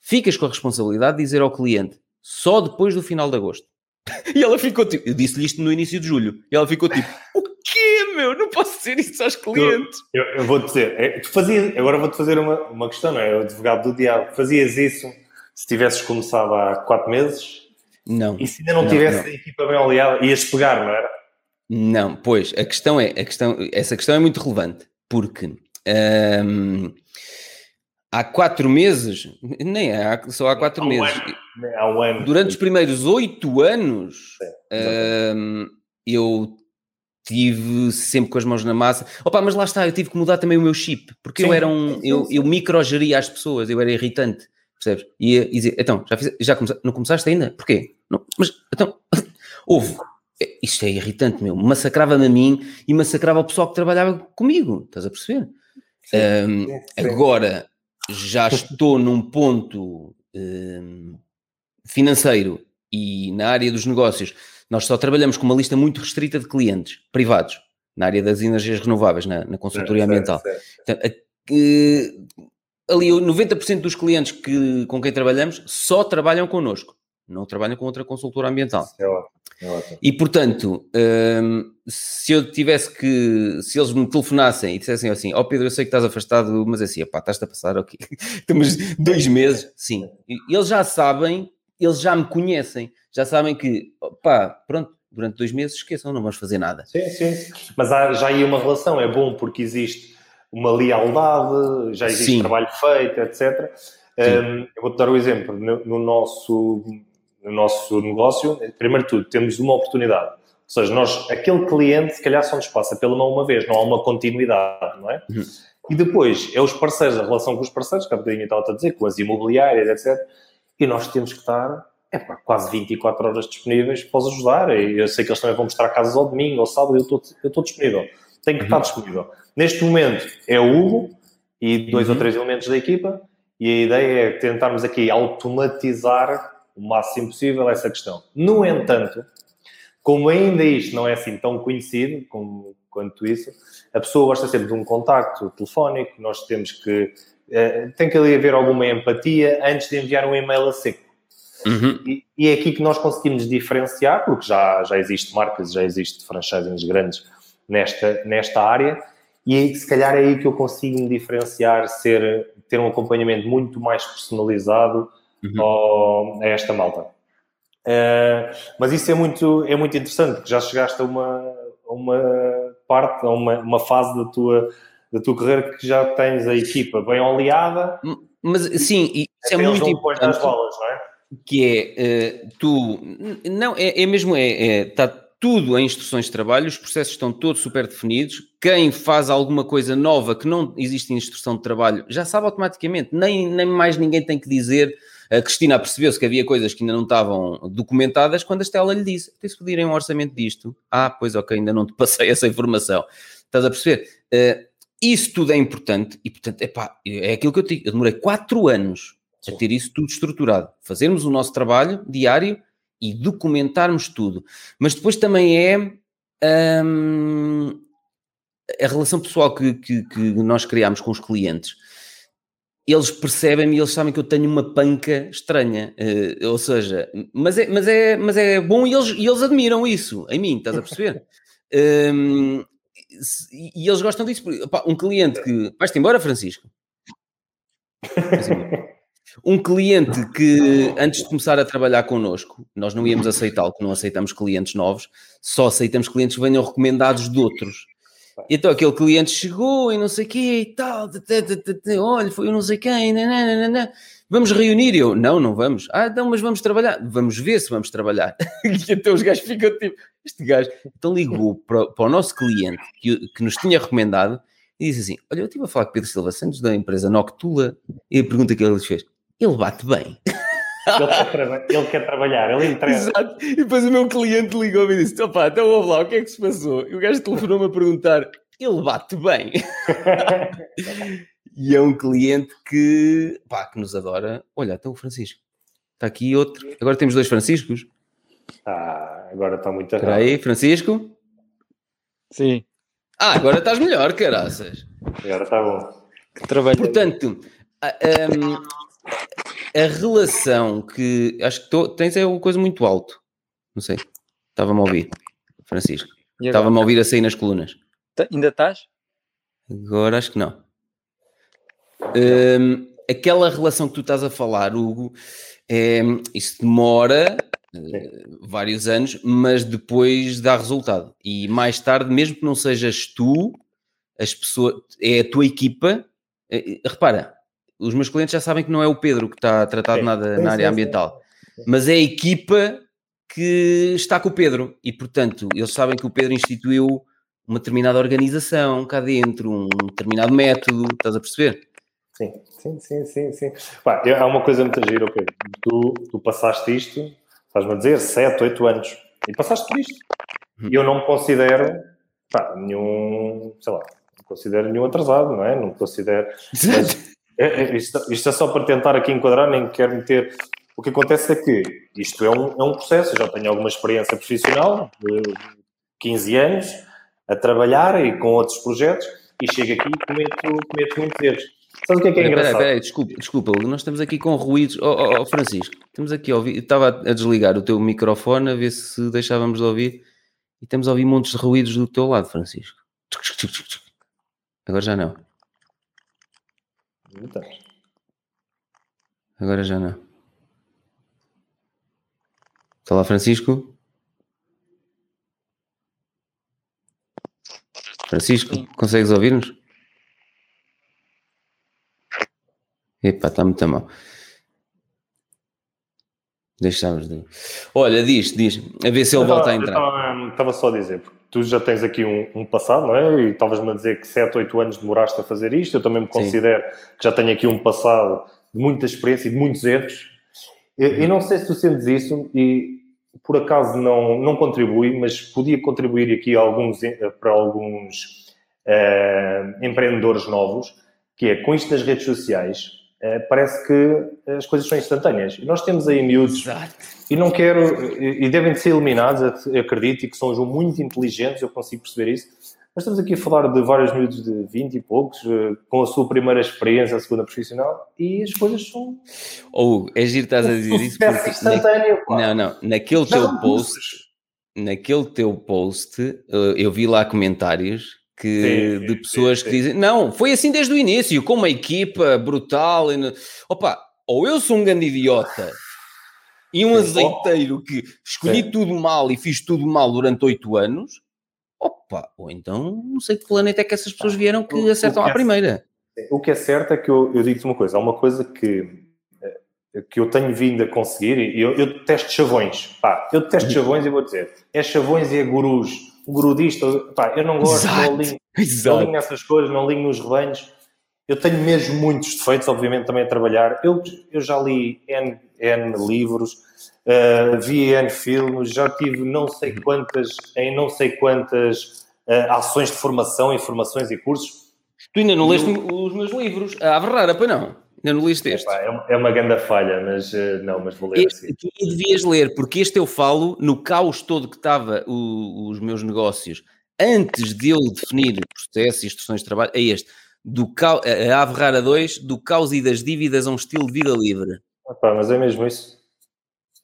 ficas com a responsabilidade de dizer ao cliente só depois do final de agosto. e ela ficou tipo, eu disse-lhe isto no início de julho, e ela ficou tipo, o quê, meu? Não posso dizer isso aos clientes. Eu, eu, vou-te dizer, é, fazias, agora vou-te fazer uma, uma questão, não é? O advogado do diabo, fazias isso se tivesses começado há quatro meses? Não. E se ainda não, não tivesse não. a equipa bem oleada, ias pegar, não era? Não, pois, a questão é, a questão, essa questão é muito relevante, porque hum, há quatro meses, nem há, só há quatro há um meses. Ano. Há um ano. Durante os primeiros oito anos, hum, eu tive sempre com as mãos na massa. Opa, mas lá está, eu tive que mudar também o meu chip, porque sim, eu era um, sim, sim, eu, eu microgeria as pessoas, eu era irritante, percebes? E ia dizer, então, já, fiz, já come, não começaste ainda? Porquê? Não, mas, então, houve. Isto é irritante, meu. Massacrava-me a mim e massacrava o pessoal que trabalhava comigo, estás a perceber? Um, agora, já estou num ponto um, financeiro e na área dos negócios nós só trabalhamos com uma lista muito restrita de clientes privados na área das energias renováveis, na, na consultoria ambiental. Certo, certo. ali 90% dos clientes que, com quem trabalhamos só trabalham connosco, não trabalham com outra consultora ambiental. É ótimo, é ótimo. E portanto, hum, se eu tivesse que, se eles me telefonassem e dissessem assim, ó oh Pedro, eu sei que estás afastado, mas é assim, pá, estás-te a passar aqui, okay. estamos dois meses, sim. Eles já sabem, eles já me conhecem já sabem que, pá, pronto, durante dois meses esqueçam, não vamos fazer nada. Sim, sim. Mas há já aí uma relação, é bom porque existe uma lealdade, já existe sim. trabalho feito, etc. Um, eu vou-te dar o um exemplo. No, no, nosso, no nosso negócio, primeiro de tudo, temos uma oportunidade. Ou seja, nós, aquele cliente, se calhar só nos passa pela mão uma vez, não há uma continuidade, não é? Uhum. E depois, é os parceiros, a relação com os parceiros, que há bocadinho estava a dizer, com as imobiliárias, etc. E nós temos que estar é pá, quase 24 horas disponíveis para os ajudar. E eu sei que eles também vão mostrar casas ao domingo, ao sábado, eu estou, eu estou disponível. Tenho que uhum. estar disponível. Neste momento é o Hugo e dois uhum. ou três elementos da equipa, e a ideia é tentarmos aqui automatizar o máximo possível essa questão. No entanto, como ainda isto não é assim tão conhecido como, quanto isso, a pessoa gosta sempre de um contacto telefónico, nós temos que. Uh, tem que ali haver alguma empatia antes de enviar um e-mail a seco. Uhum. E, e, é aqui que nós conseguimos diferenciar, porque já, já existe marcas, já existe franchisings grandes nesta, nesta área, e aí, se calhar é aí que eu consigo me diferenciar, ser, ter um acompanhamento muito mais personalizado uhum. ao, a esta malta. Uh, mas isso é muito, é muito interessante, porque já chegaste a uma, a uma parte, a uma, uma fase da tua, da tua carreira que já tens a equipa bem oleada. Mas sim, isso é muito importante. Bolas, não é? que é uh, tu não é, é mesmo é, está é, tudo em instruções de trabalho, os processos estão todos super definidos. Quem faz alguma coisa nova que não existe em instrução de trabalho já sabe automaticamente, nem, nem mais ninguém tem que dizer. A Cristina percebeu-se que havia coisas que ainda não estavam documentadas quando a Estela lhe disse: tem-se pedirem um orçamento disto. Ah, pois ok, ainda não te passei essa informação. Estás a perceber? Uh, isso tudo é importante e, portanto, epá, é aquilo que eu digo. Eu demorei quatro anos a ter isso tudo estruturado. Fazermos o nosso trabalho diário e documentarmos tudo. Mas depois também é hum, a relação pessoal que, que, que, nós criamos com os clientes. Eles percebem e eles sabem que eu tenho uma panca estranha. Uh, ou seja, mas é, mas, é, mas é bom e eles, e eles admiram isso em mim, estás a perceber? um, e eles gostam disso. Um cliente que. Vais-te embora, Francisco? Um cliente que, antes de começar a trabalhar connosco, nós não íamos aceitá-lo, que não aceitamos clientes novos, só aceitamos clientes que venham recomendados de outros. Então aquele cliente chegou e não sei o quê e tal, olha, foi eu não sei quem, nananana. vamos reunir. Eu, não, não vamos. Ah, então, mas vamos trabalhar. Vamos ver se vamos trabalhar. e então os gajos ficam tipo, este gajo. Então ligou para, para o nosso cliente que, que nos tinha recomendado e disse assim: Olha, eu estive a falar com Pedro Silva Santos da empresa Noctula e a pergunta que ele lhes fez: ele bate bem. Ele quer, ele quer trabalhar, ele entrega. Exato. E depois o meu cliente ligou-me e disse: opá, então vamos lá, o que é que se passou? E o gajo telefonou-me a perguntar: ele bate bem. e é um cliente que, pá, que nos adora. Olha, então o Francisco. Está aqui outro. Agora temos dois Franciscos. Ah, agora está muito Espera aí, Francisco? Sim. Ah, agora estás melhor, caraças. Agora está bom. Que trabalho. Portanto, um, a relação que acho que tô, tens é uma coisa muito alto. Não sei. Estava-me a ouvir, Francisco. Estava-me a ouvir a sair nas colunas. Tá, ainda estás? Agora acho que não. Um, aquela relação que tu estás a falar, Hugo, é, isso demora uh, vários anos, mas depois dá resultado. E mais tarde, mesmo que não sejas tu, as pessoas, é a tua equipa. Uh, repara, os meus clientes já sabem que não é o Pedro que está a tratar de nada na área ambiental, mas é a equipa que está com o Pedro e, portanto, eles sabem que o Pedro instituiu uma determinada organização cá dentro, um determinado método, estás a perceber? Sim, sim, sim, sim, sim. Pá, há uma coisa muito gira, ok? Tu, tu passaste isto, estás-me a dizer, 7, 8 anos, e passaste por isto. E eu não me considero, pá, nenhum, sei lá, não considero nenhum atrasado, não é? Não considero... Mas, é, é, isto, isto, é só para tentar aqui enquadrar, nem quero meter... O que acontece é que isto é um, é um processo, eu já tenho alguma experiência profissional, de 15 anos, a trabalhar e com outros projetos, e chego aqui e cometo, cometo muitos erros Sabe o que é que é pera, engraçado? Peraí, desculpa, desculpa, nós estamos aqui com ruídos. Oh, oh, oh, Francisco, estamos aqui a ouvir. Estava a desligar o teu microfone a ver se deixávamos de ouvir e estamos a ouvir montes de ruídos do teu lado, Francisco. Agora já não. Agora já não. Está lá, Francisco? Francisco, consegues ouvir-nos? Epá, está muito mal. Deixámos de. Olha, diz, diz, a ver se ele volta a entrar. Estava só a dizer, porque tu já tens aqui um, um passado, não é? E estavas-me a dizer que 7, 8 anos demoraste a fazer isto. Eu também me considero Sim. que já tenho aqui um passado de muita experiência e de muitos erros. E, não sei se tu sentes isso e por acaso não, não contribui, mas podia contribuir aqui alguns, para alguns uh, empreendedores novos, que é com isto das redes sociais eh, parece que as coisas são instantâneas. E nós temos aí miúdos Exato. e não quero, e devem de ser eliminados, acredito, e que são muito inteligentes, eu consigo perceber isso. Mas estamos aqui a falar de vários miúdos de 20 e poucos, eh, com a sua primeira experiência, a segunda profissional, e as coisas são. Ou é giro estás a dizer isso porque. Instantâneo, na... Não, não, naquele teu post, naquele teu post, eh, eu vi lá comentários que, sim, de pessoas sim, sim. que dizem não, foi assim desde o início, com uma equipa brutal. E, opa, ou eu sou um grande idiota e um azeiteiro que escolhi tudo mal e fiz tudo mal durante oito anos, opa, ou então não sei que planeta é que essas pessoas vieram que o, acertam o que à é, primeira. O que é certo é que eu, eu digo-te uma coisa, há uma coisa que, eh, que eu tenho vindo a conseguir, e eu, eu testo chavões, pá, eu testo uhum. chavões e vou dizer, é chavões e é gurus, grudista, pá, eu não gosto, Exato. não alinho, não alinho nessas coisas, não alinho nos rebanhos. Eu tenho mesmo muitos defeitos, obviamente, também a trabalhar. Eu, eu já li N, N livros, uh, vi N filmes, já tive não sei uhum. quantas, em não sei quantas uh, ações de formação, informações e cursos. Tu ainda não leste os meus livros? A Ave Rara, pois não? Ainda não leste este? É uma, é uma grande falha, mas uh, não, mas vou ler este, assim. Tu devias ler, porque este eu falo no caos todo que estava o, os meus negócios antes de eu definir processos e instruções de trabalho, é este. Do caos, a Ave Rara 2, do caos e das dívidas a um estilo de vida livre. Epá, mas é mesmo isso.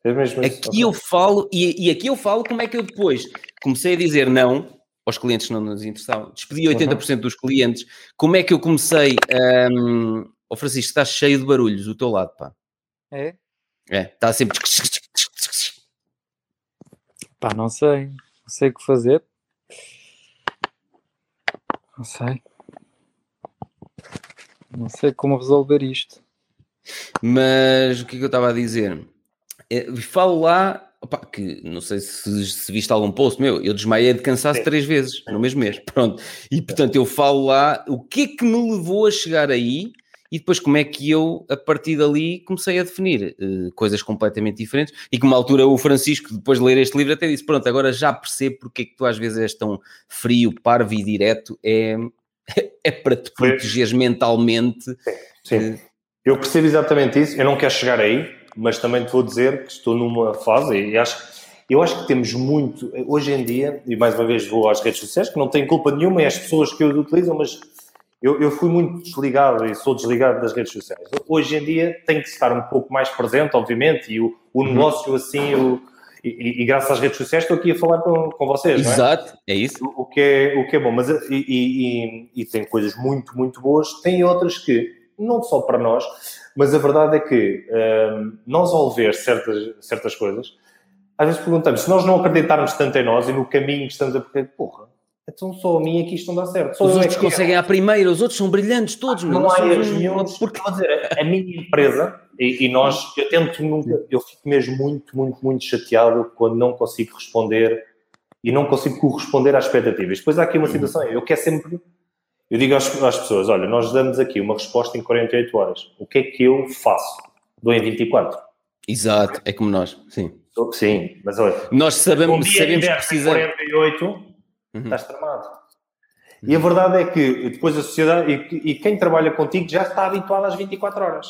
É mesmo isso. Aqui okay. eu falo, e, e aqui eu falo como é que eu depois comecei a dizer não aos clientes que não nos interessavam, despedi 80% uhum. dos clientes, como é que eu comecei um, Ó oh, Francisco, está cheio de barulhos do teu lado, pá. É? É, está sempre. Pá, não sei. Não sei o que fazer. Não sei. Não sei como resolver isto. Mas o que é que eu estava a dizer? É, falo lá Opa, que não sei se, se viste algum post meu, eu desmaiei de cansaço Sim. três vezes no mesmo mês. Pronto. E portanto eu falo lá o que é que me levou a chegar aí e depois como é que eu, a partir dali, comecei a definir uh, coisas completamente diferentes e que uma altura o Francisco, depois de ler este livro, até disse, pronto, agora já percebo porque é que tu às vezes és tão frio, parvo e direto, é, é para te protegeres mentalmente. Sim, sim. Uh, eu percebo exatamente isso, eu não quero chegar aí, mas também te vou dizer que estou numa fase e acho eu acho que temos muito, hoje em dia, e mais uma vez vou às redes sociais, que não têm culpa nenhuma, é as pessoas que o utilizam, mas eu, eu, fui muito desligado e sou desligado das redes sociais. Hoje em dia tenho que estar um pouco mais presente, obviamente, e o, o uhum. negócio assim, o, e, e, graças às redes sociais estou aqui a falar com, com vocês. É? Exato, é? é? isso. O, o, que é, o que é bom, mas e, e, e, tem coisas muito, muito boas, tem outras que não só para nós, mas a verdade é que um, nós ao ver certas, certas coisas, às vezes perguntamos, se nós não acreditarmos tanto em nós e no caminho que estamos a percorrer, porra, então só a mim aqui isto não dá certo. Só os é outros é conseguem à primeira, os outros são brilhantes todos. Ah, não há erros nenhum. Porque, dizer, a minha empresa, e, e, nós, eu tento nunca, eu fico mesmo muito, muito, muito chateado quando não consigo responder e não consigo corresponder às expectativas. Depois há aqui uma situação, eu quero sempre, eu digo às, às pessoas, olha, nós damos aqui uma resposta em 48 horas. O que é que eu faço? Dou em 24. Exato, é como nós, sim. Sim, mas olha. Nós sabemos, um sabemos que precisamos. 48, uhum. estás tramado. E a verdade é que depois a sociedade e, e, quem trabalha contigo já está habituado às 24 horas.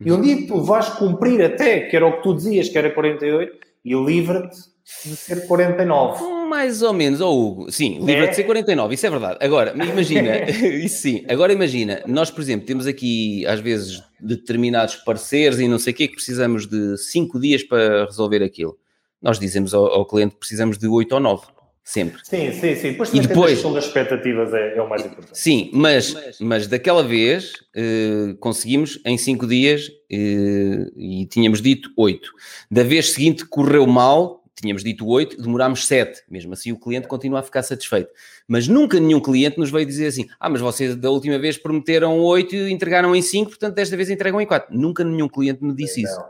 E um dia que tu vais cumprir até, que era o que tu dizias, que era 48, e livra-te de ser 49. Mais ou menos, ou oh, Hugo, sim, livra-te é? de ser 49, isso é verdade. Agora, imagina, isso sim, agora imagina, nós, por exemplo, temos aqui às vezes determinados parceiros e não sei o quê, que precisamos de 5 dias para resolver aquilo. Nós dizemos ao, ao cliente que precisamos de 8 ou 9 sempre. Sim, sim, sim. Depois e depois, a questão das expectativas é, é, o mais importante. Sim, mas, mas, mas daquela vez uh, conseguimos em 5 dias uh, e tínhamos dito 8. Da vez seguinte correu mal, tínhamos dito 8, demorámos 7. Mesmo assim o cliente continua a ficar satisfeito. Mas nunca nenhum cliente nos veio dizer assim, ah, mas vocês da última vez prometeram 8 e entregaram em 5, portanto desta vez entregam em 4. Nunca nenhum cliente me disse isso.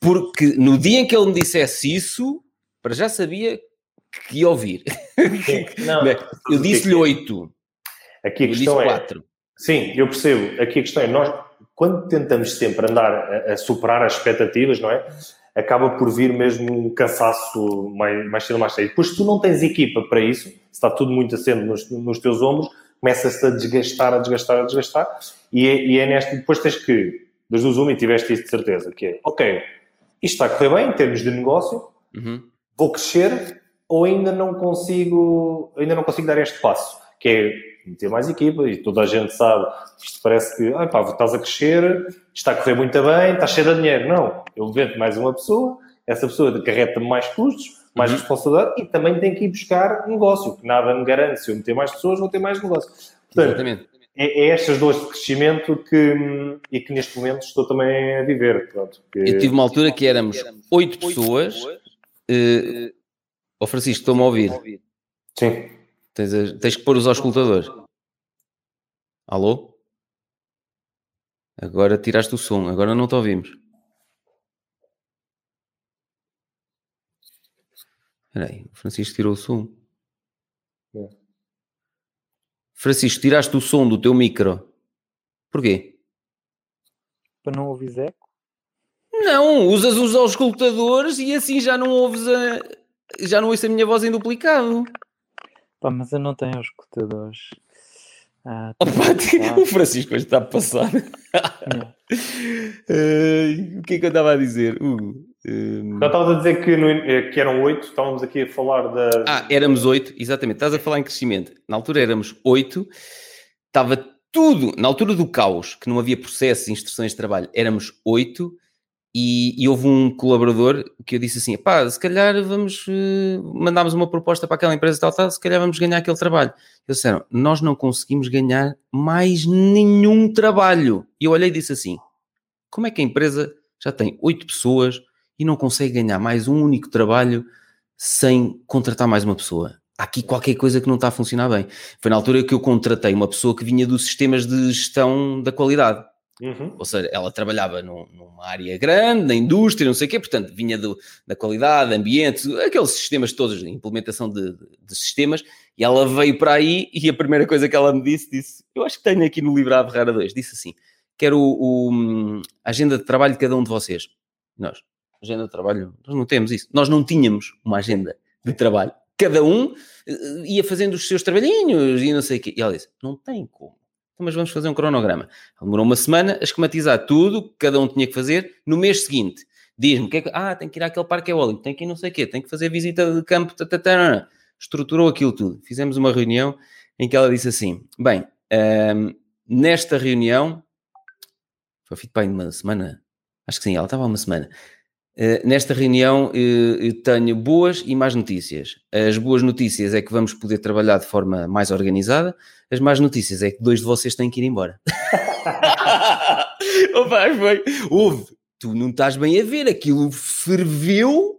Porque no dia em que ele me dissesse isso, para já sabia que ouvir. Não, eu disse-lhe oito. Aqui a questão é. Sim, eu percebo. Aqui a questão é: nós, quando tentamos sempre andar a, a superar as expectativas, não é? Acaba por vir mesmo um cansaço mais, mais cedo ou mais cedo. Depois, se tu não tens equipa para isso, está tudo muito acendo nos, nos teus ombros, começa-se a desgastar, a desgastar, a desgastar, e é, e é neste. Depois tens que, das duas uma, e tiveste isso de certeza, que é, ok, isto está a correr bem em termos de negócio, uhum. vou crescer, ou ainda não consigo, ainda não consigo dar este passo, que é meter mais equipa e toda a gente sabe, isto parece que, ah, pá, estás a crescer, está a correr muito bem, está cheio de dinheiro. Não, eu levanto mais uma pessoa, essa pessoa acarreta-me mais custos, mais uhum. responsabilidade e também tem que ir buscar negócio, que nada me garante, se eu meter mais pessoas, vou ter mais negócio. Portanto, Exatamente. É, é estas duas de crescimento que, e que neste momento estou também a viver. Pronto, que... Eu tive uma altura que éramos oito pessoas, uh, Ó oh, Francisco, estou-me a ouvir. Sim. Tens, a, tens que pôr os auscultadores. Alô? Agora tiraste o som, agora não te ouvimos. Espera aí, o Francisco tirou o som. É. Francisco, tiraste o som do teu micro. Porquê? Para não ouvir eco? Não, usas os auscultadores e assim já não ouves a, já não ouço a minha voz em duplicado. Pá, mas eu não tenho escutadores. Ah, Opa, o Francisco hoje está a passar. uh, o que é que eu estava a dizer? Uh, um... Já estavas a dizer que, no, eh, que eram oito, estávamos aqui a falar da. Ah, éramos oito, exatamente. Estás a falar em crescimento. Na altura éramos oito, estava tudo, na altura do caos, que não havia processos e instruções de trabalho, éramos oito e, e, houve um colaborador que eu disse assim: pá, se calhar vamos uh, mandámos uma proposta para aquela empresa tal, tal, se calhar vamos ganhar aquele trabalho. Eles disseram: nós não conseguimos ganhar mais nenhum trabalho. E eu olhei e disse assim: como é que a empresa já tem oito pessoas e não consegue ganhar mais um único trabalho sem contratar mais uma pessoa? Há aqui qualquer coisa que não está a funcionar bem. Foi na altura que eu contratei uma pessoa que vinha dos sistemas de gestão da qualidade Uhum. Ou seja, ela trabalhava num, numa área grande, na indústria, não sei o quê, portanto, vinha do, da qualidade, ambiente, aqueles sistemas todos, implementação de, de, sistemas, e ela veio para aí e a primeira coisa que ela me disse, disse, eu acho que tenho aqui no livro A Ferrara 2, disse assim, quero o, a agenda de trabalho de cada um de vocês. Nós, agenda de trabalho, nós não temos isso. Nós não tínhamos uma agenda de trabalho. Cada um eh, ia fazendo os seus trabalhinhos e não sei o quê. E ela disse, não tem como mas vamos fazer um cronograma. Demorou uma semana a esquematizar tudo que cada um tinha que fazer. No mês seguinte, diz-me que é que, ah, tem que ir àquele parque eólico, tem que ir não sei o quê, tem que fazer visita de campo, tatatana. estruturou aquilo tudo. Fizemos uma reunião em que ela disse assim: bem, um, nesta reunião, foi feito bem uma semana, acho que sim, ela estava uma semana. Uh, nesta reunião uh, eu tenho boas e más notícias. As boas notícias é que vamos poder trabalhar de forma mais organizada, as más notícias é que dois de vocês têm que ir embora. Opa, foi. Houve. Tu não estás bem a ver, aquilo ferveu.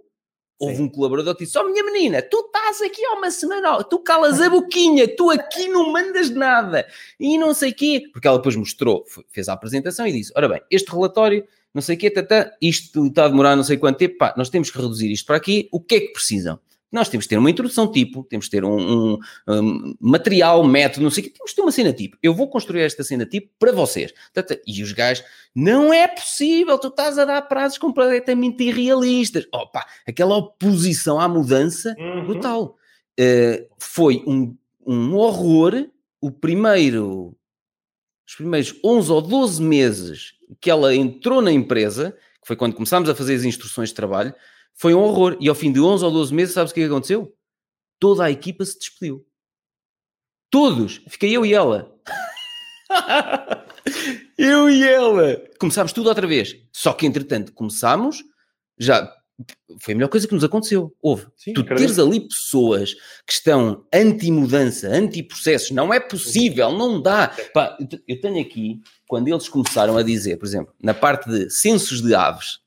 Houve Sim. um colaborador que disse: Ó oh, minha menina, tu estás aqui há uma semana, tu calas a boquinha, tu aqui não mandas nada. E não sei o quê. Porque ela depois mostrou, fez a apresentação e disse: Ora bem, este relatório, não sei o quê, tata, isto está a demorar não sei quanto tempo, pá, nós temos que reduzir isto para aqui. O que é que precisam? Nós temos que ter uma introdução tipo, temos que ter um, um, um, material, método, não sei o quê, temos que ter uma cena tipo. Eu vou construir esta cena tipo para vocês. E os gajos, não é possível, tu estás a dar prazos completamente irrealistas. Opa, aquela oposição à mudança uhum. brutal. Uh, foi um, um horror. O primeiro, os primeiros 11 ou 12 meses que ela entrou na empresa, que foi quando começámos a fazer as instruções de trabalho, foi um horror. E ao fim de 11 ou 12 meses, sabes o que é aconteceu? Toda a equipa se despediu. Todos. Fiquei eu e ela. eu e ela. Começámos tudo outra vez. Só que, entretanto, começámos, já foi a melhor coisa que nos aconteceu. Houve. Sim, tu teres ali pessoas que estão anti-mudança, anti-processos, não é possível, não dá. Pá, eu tenho aqui, quando eles começaram a dizer, por exemplo, na parte de censos de aves,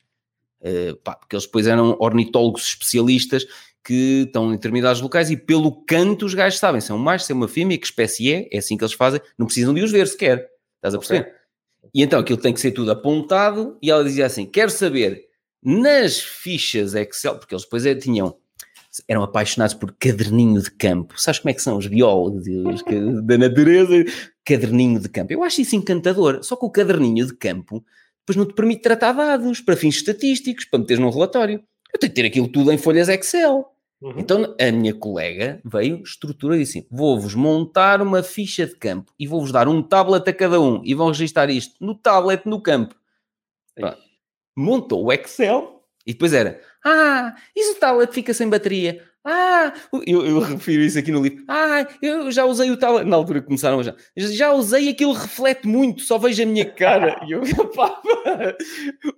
uh, pá, porque eles depois eram ornitólogos especialistas que estão em determinados locais e pelo canto os gajos sabem se é um macho, se é uma fêmea, que espécie é, é assim que eles fazem, não precisam de os ver sequer. Estás a perceber? Okay. E então aquilo tem que ser tudo apontado e ela dizia assim: quero saber nas fichas Excel, porque eles depois é, tinham eram apaixonados por caderninho de campo. Sabes como é que são os biólogos da natureza? Caderninho de campo. Eu acho isso encantador. Só que o caderninho de campo depois não te permite tratar dados para fins estatísticos, para meteres num relatório. Eu tenho que ter aquilo tudo em folhas Excel. Uhum. Então a minha colega veio, estrutura e disse: assim, vou-vos montar uma ficha de campo e vou-vos dar um tablet a cada um e vão registrar isto no tablet no campo. Montou o Excel e depois era: ah, isso o tablet fica sem bateria. Ah, eu, eu, refiro isso aqui no livro. Ah, eu já usei o tal. Na altura começaram já. Já usei aquilo, reflete muito, só vejo a minha cara. e eu, pá,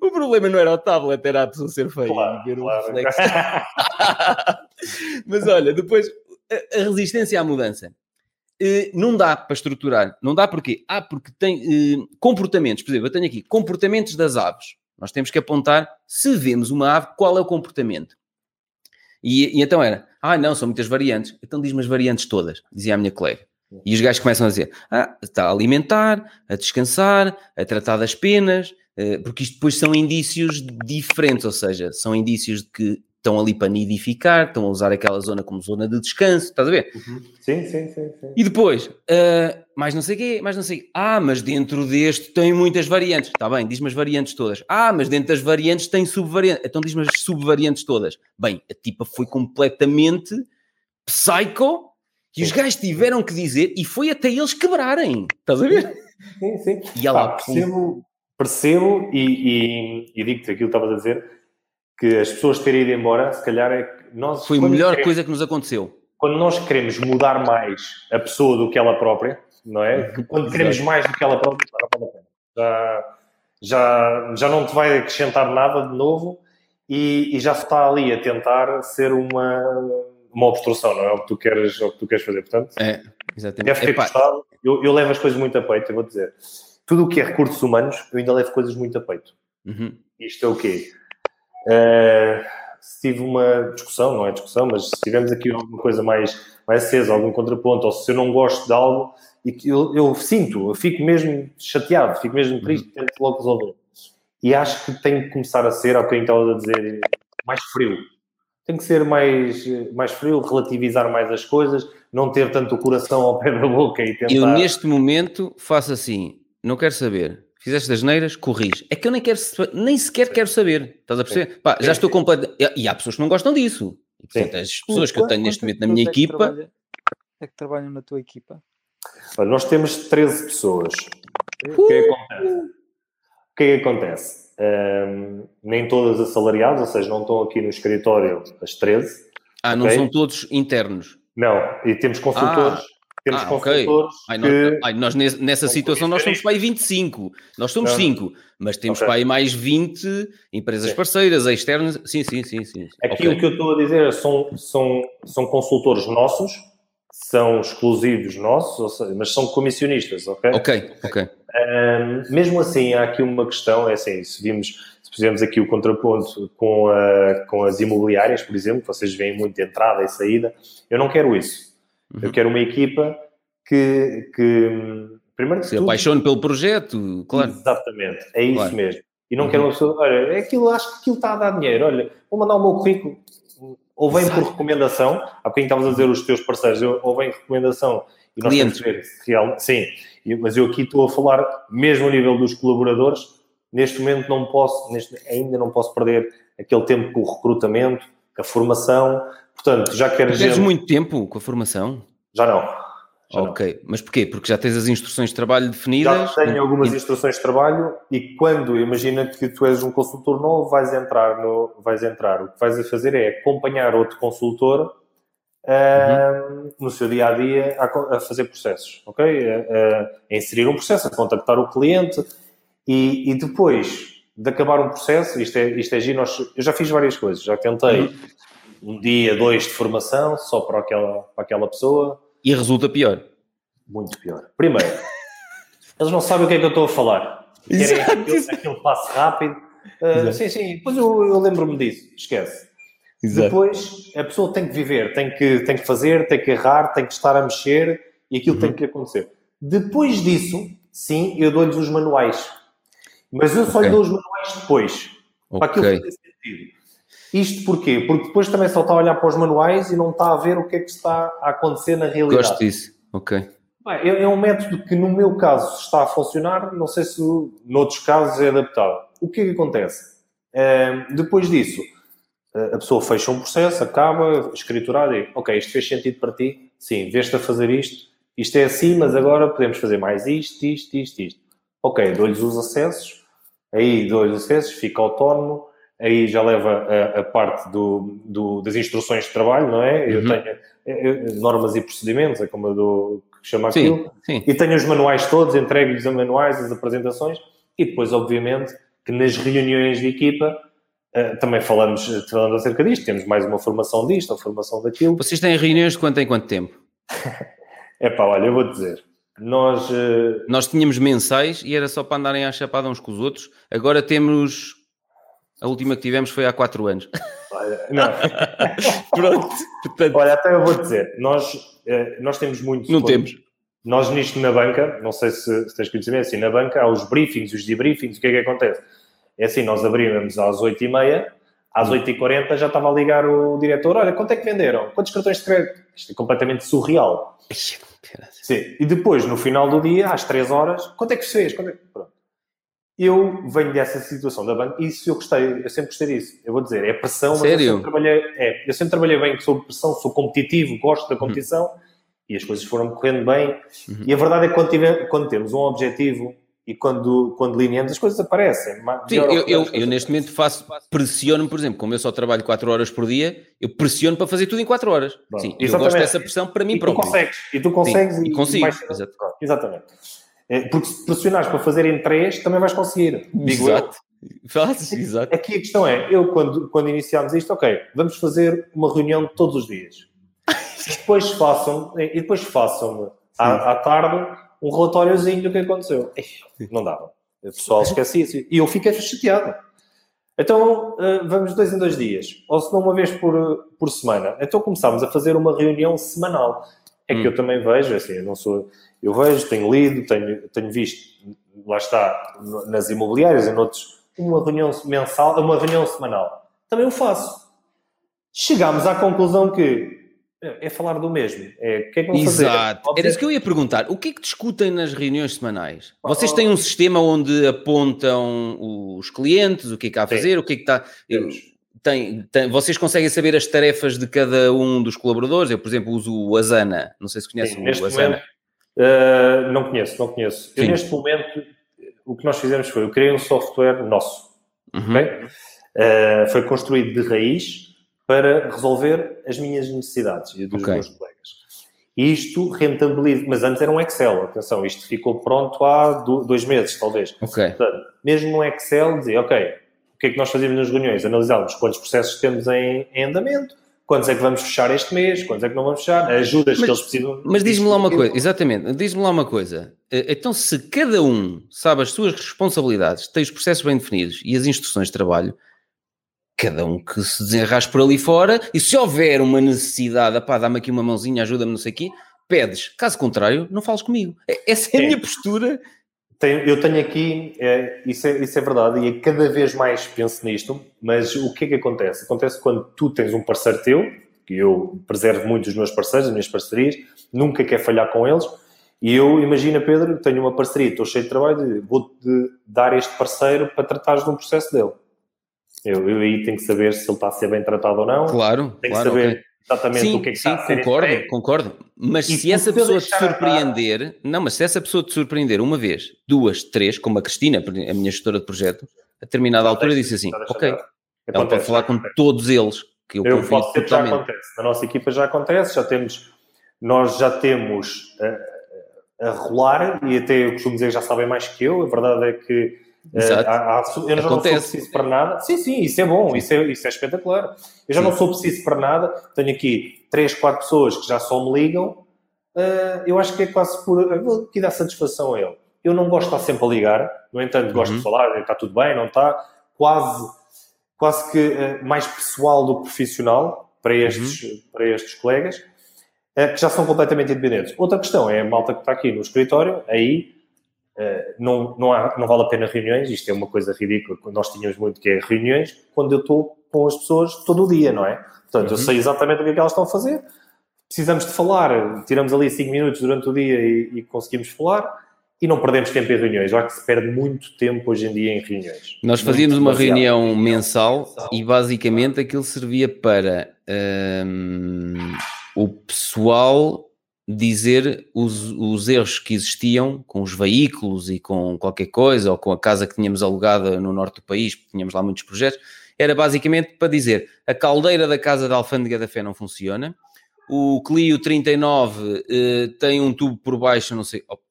o problema não era o tablet, era a pessoa ser feia claro, ver claro. o reflexo. Mas olha, depois a, resistência à mudança. Uh, não dá para estruturar. Não dá porque Ah, porque tem uh, comportamentos. Por exemplo, eu tenho aqui comportamentos das aves. Nós temos que apontar, se vemos uma ave, qual é o comportamento. E, e, então era, ah, não, são muitas variantes. Então diz-me as variantes todas, dizia a minha colega. E os gajos começam a dizer, ah, está a alimentar, a descansar, a tratar das penas, eh, porque isto depois são indícios diferentes, ou seja, são indícios de que estão ali para nidificar, estão a usar aquela zona como zona de descanso, estás a ver? Uhum. Sim, sim, sim, sim, E depois, uh, mais não sei o quê, mais não sei Ah, mas dentro deste tem muitas variantes. Está bem, diz-me as variantes todas. Ah, mas dentro das variantes tem subvariantes. Então diz-me as subvariantes todas. Bem, a tipa foi completamente psycho e os gajos tiveram que dizer e foi até eles quebrarem. Estás a ver? Sim, sim. E ela... Pá, percebo, percebo e, e, e digo-te aquilo que estavas a dizer que as pessoas terem ido embora, se calhar é que nós. Foi a melhor queremos, coisa que nos aconteceu. Quando nós queremos mudar mais a pessoa do que ela própria, não é? Que quando queremos mais do que ela própria. Já, já, já não te vai acrescentar nada de novo e, e já está ali a tentar ser uma, uma obstrução, não é? O que tu queres, o que tu queres fazer. Portanto, é, exatamente. deve ter gostado. Eu, eu levo as coisas muito a peito, eu vou dizer. Tudo o que é recursos humanos, eu ainda levo coisas muito a peito. Uhum. Isto é o quê? Uh, se tive uma discussão, não é discussão, mas se tivermos aqui alguma coisa mais, mais acesa, algum contraponto, ou se eu não gosto de algo, e eu, eu sinto, eu fico mesmo chateado, fico mesmo triste, uhum. tento logo resolver. E acho que tem que começar a ser, ao que estava a dizer, mais frio. Tem que ser mais, mais frio, relativizar mais as coisas, não ter tanto o coração ao pé da boca e tentar... Eu, neste momento, faço assim, não quero saber fizeste as neiras, corrige. É que eu nem, quero, nem sequer quero saber. Estás a perceber? Pá, já estou completo. E há pessoas que não gostam disso. E, portanto, as pessoas que eu tenho neste momento na minha equipa. É que trabalham na tua equipa? Olha, nós temos 13 pessoas. Uh! O que é que acontece? O que é que acontece? Um, nem todas assalariadas, ou seja, não estão aqui no escritório as 13. Ah, okay? não são todos internos? Não, e temos consultores. Ah temos ah, ai, que... ai, nós nessa situação nós somos para aí 25, nós somos 5, mas temos okay. para aí mais 20 empresas sim. parceiras, externas, sim, sim, sim. sim. Aqui okay. o que eu estou a dizer é são, são, são consultores nossos, são exclusivos nossos, seja, mas são comissionistas, ok? Ok, ok. Um, mesmo assim, há aqui uma questão, é assim, se vimos, se fizermos aqui o contraponto com, a, com as imobiliárias, por exemplo, vocês veem muito entrada e saída, eu não quero isso. Uhum. Eu quero uma equipa que, que primeiro que se tudo, apaixone pelo projeto, claro. Exatamente, é isso claro. mesmo. E não uhum. quero uma pessoa, olha, é aquilo, acho que aquilo está a dar dinheiro, olha, vou mandar o meu currículo, ou vem Exato. por recomendação, há bocadinho estavas a dizer os teus parceiros, ou vem recomendação e nós Clientes. temos ver se realmente. Sim, mas eu aqui estou a falar, mesmo a nível dos colaboradores, neste momento não posso, neste, ainda não posso perder aquele tempo com o recrutamento, a formação. Portanto, já dizer. Tens muito tempo com a formação? Já não. Já ok, não. mas porquê? Porque já tens as instruções de trabalho definidas? Já tenho algumas instruções de trabalho e quando, imagina que tu és um consultor novo, vais entrar no, vais entrar, o que vais a fazer é acompanhar outro consultor uh, uhum. no seu dia a dia a, a fazer processos, ok? A, a, inserir um processo, a contactar o cliente e, e, depois de acabar um processo, isto é, isto é giro, nós, eu já fiz várias coisas, já tentei uhum. Um dia, dois de formação só para aquela, para aquela pessoa e resulta pior. Muito pior. Primeiro, eles não sabem o que é que eu estou a falar. Querem aquele, aquele passo rápido. Uh, sim, sim, depois eu, eu lembro-me disso. Esquece. Exato. Depois, a pessoa tem que viver, tem que, tem que fazer, tem que errar, tem que estar a mexer e aquilo uhum. tem que acontecer. Depois disso, sim, eu dou-lhes os manuais. Mas eu só okay. lhe dou os manuais depois. Okay. Para aquilo que tem sentido. Isto porquê? Porque depois também só está a olhar para os manuais e não está a ver o que é que está a acontecer na realidade. Gosto disso, ok. É, é um método que, no meu caso, está a funcionar, não sei se noutros casos é adaptável. O que é que acontece? Uh, depois disso, a pessoa fecha um processo, acaba, escriturado e, ok, isto fez sentido para ti? Sim, veste a fazer isto, isto é assim, mas agora podemos fazer mais isto, isto, isto, isto. Ok, dou-lhes os acessos, aí dou-lhes os acessos, fica autónomo, aí já leva a, a parte do, do, das instruções de trabalho, não é? Eu uhum. tenho eu, normas e procedimentos, é como eu dou, que chama sim, aquilo, sim. e tenho os manuais todos, entrego-lhes os manuais, as apresentações, e depois, obviamente, que nas reuniões de equipa uh, também falamos, falando acerca disto, temos mais uma formação disto, a formação daquilo. Vocês têm reuniões de quanto em quanto tempo? é pá, olha, eu vou dizer, nós... Uh... Nós tínhamos mensais e era só para andarem à chapada uns com os outros, agora temos a última que tivemos foi há 4 anos. Olha, não. Pronto. Portanto... Olha, até eu vou dizer, nós, eh, nós temos muito. Não temos. Nós nisto na banca, não sei se, se tens conhecimento, assim, na banca há os briefings, os debriefings, o que é que acontece? É assim, nós abrimos às 8h30, às 8h40 já estava a ligar o diretor, olha, quanto é que venderam? Quantos cartões de crédito? Isto é completamente surreal. Sim. E depois, no final do dia, às 3 horas, quanto é que fez? Quanto é que... Pronto. Eu venho dessa situação da banca e isso eu gostei, eu sempre gostei disso. Eu vou dizer, é pressão, mas Sério? eu sempre trabalhei, é, eu sempre trabalhei bem sob pressão, sou competitivo, gosto da uhum. competição uhum. e as coisas foram correndo bem. Uhum. E a verdade é que quando, tiver, quando, temos um objetivo e quando, quando lineamos, as coisas aparecem. Sim, eu, eu, eu, neste momento faço, pressiono, por exemplo, como eu só trabalho 4 horas por dia, eu pressiono para fazer tudo em 4 horas. Sim, eu gosto dessa pressão para mim e próprio. Tu consegues, e tu consegues Sim, e, e consigo. Exatamente. É, porque se pressionares para fazer em três, também vais conseguir. Digo exato. Eu. exato. Aqui a questão é, eu quando, quando iniciámos isto, ok, vamos fazer uma reunião todos os dias. E depois façam, e depois façam à, à, tarde um relatóriozinho do que aconteceu. Não dava. O pessoal esquecia isso. E eu fiquei chateado. Então, eh, vamos dois em dois dias. Ou se não uma vez por, por semana. Então começámos a fazer uma reunião semanal. É que hum. eu também vejo, assim, eu não sou eu vejo, tenho lido, tenho, tenho visto, lá está, nas imobiliárias, em outros, uma reunião mensal, uma reunião semanal. Também o faço. Chegámos à conclusão que é, falar do mesmo. É, o que é que vão fazer? Exato. Era isso que eu ia perguntar. O que é que discutem nas reuniões semanais? Vocês têm um sistema onde apontam os clientes, o que é que há a fazer, Sim. o que é que está... Tem, tem, vocês conseguem saber as tarefas de cada um dos colaboradores? Eu, por exemplo, uso o Asana. Não sei se conhecem Sim, o Asana. Momento, Uh, não conheço, não conheço. Eu, neste momento, o que nós fizemos foi, eu criei um software nosso. Uhum. Okay? Uh, foi construído de raiz para resolver as minhas necessidades e dos okay. meus colegas. Isto rentabiliza, mas antes era um Excel, atenção, isto ficou pronto há dois meses, talvez. Okay. Portanto, mesmo no Excel, dizia, ok, o que é que nós fazíamos nas reuniões? Analisávamos quantos processos temos em, em andamento, quantos é que vamos fechar este mês, quantos é que não vamos fechar, ajudas mas, que eles precisam. Mas diz-me lá uma coisa, exatamente, diz-me lá uma coisa. Eh, então, se cada um sabe as suas responsabilidades, tem os processos bem definidos e as instruções de trabalho, cada um que se desenrasque por ali fora, e se houver uma necessidade, pá, dá-me aqui uma mãozinha, ajuda-me, não sei o quê, pedes. Caso contrário, não fales comigo. Essa é a minha postura tenho, eu tenho aqui, é, isso, é, isso é verdade, e cada vez mais penso nisto, mas o que é que acontece? Acontece quando tu tens um parceiro teu, que eu preservo muito os meus parceiros, as minhas parcerias, nunca quer falhar com eles, e eu, imagina Pedro, tenho uma parceria, estou cheio de trabalho, vou-te dar este parceiro para tratares de um processo dele. Eu, eu aí tenho que saber se ele está a ser bem tratado ou não. Claro, tenho claro, que saber okay exatamente sim, o que é que sim, está a ser concordo, entregue. concordo. Mas E se essa pessoa te surpreender, não, mas se essa pessoa te surpreender uma vez, duas, três, como a Cristina, a minha gestora de projeto, a determinada altura disse assim, ok, ela pode falar com todos eles, que eu, Eu confio posso dizer que já totalmente. acontece. Na nossa equipa já acontece, já temos, nós já temos a, a rolar e até eu costumo dizer que já sabem mais que eu. A verdade é que eh, Exato. há- há- eu já não sou Acontece. preciso para nada. Sim, sim, isso é bom, isso é, isso é espetacular. Eu já Sim. não sou preciso para nada. Tenho aqui três, quatro pessoas que já só me ligam. Eh, eu acho que é quase por. Vou aqui dar satisfação a ele. Eu não gosto de estar sempre a ligar, no entanto, gosto Uhum. de falar, está tudo bem, não está. Quase, quase que eh, mais pessoal do que profissional para estes, Uhum. para estes colegas, eh, que já são completamente independentes. Outra questão é a malta que está aqui no escritório, aí não, não, há, não vale a pena reuniões, isto é uma coisa ridícula, nós tínhamos muito que é reuniões, quando eu estou com as pessoas todo o dia, não é? Portanto, eu Uhum. sei exatamente o que é que elas estão a fazer, precisamos de falar, tiramos ali 5 minutos durante o dia e, e conseguimos falar, e não perdemos tempo em reuniões. Eu acho que se perde muito tempo hoje em dia em reuniões. Nós Muito, fazíamos uma demasiado. reunião mensal e basicamente aquilo servia para hum, o pessoal dizer os, os erros que existiam com os veículos e com qualquer coisa, ou com a casa que tínhamos alugada no norte do país, porque tínhamos lá muitos projetos, era basicamente para dizer a caldeira da casa da Alfândega da Fé não funciona, o Clio 39 eh, tem um tubo por baixo, não sei. Opa,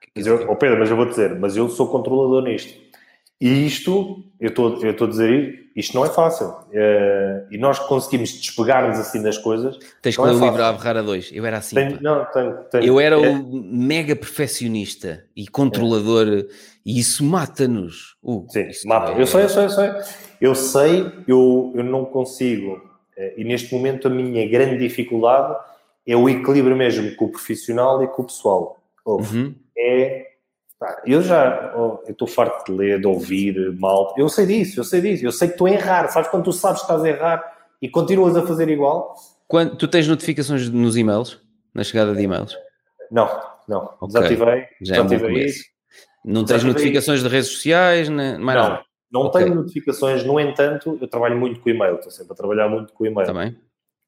que é que Mas é eu, isso? oh Pedro, mas eu vou dizer, mas eu sou controlador nisto. E isto, eu estou eu estou a dizer, isto não é fácil. Eh, e nós conseguimos despegar-nos assim das coisas. Tens que não é ler o livro a berrar a dois. Eu era assim. Tenho- não, tenho, tenho- Eu era é, o mega perfeccionista e controlador e isso mata-nos. Uh, Sim, isso mata. é- Eu sei, eu sei, eu sei. Eu sei, eu, eu não consigo. eh, E neste momento a minha grande dificuldade é o equilíbrio mesmo com o profissional e com o pessoal. Uhum. é. Eu já oh, estou farto de ler, de ouvir mal. Eu sei disso, eu sei disso. Eu sei que estou a errar. Sabes quando tu sabes que estás a errar e continuas a fazer igual? Quando, tu tens notificações nos e-mails? Na chegada de e-mails? Não, não. Ok. Desativei. Já é desativei começo. isso. Não tens notificações de redes sociais? Nem, mais Não, nada? não Ok. tenho notificações. No entanto, eu trabalho muito com e-mail. Estou sempre a trabalhar muito com e-mail. Bem.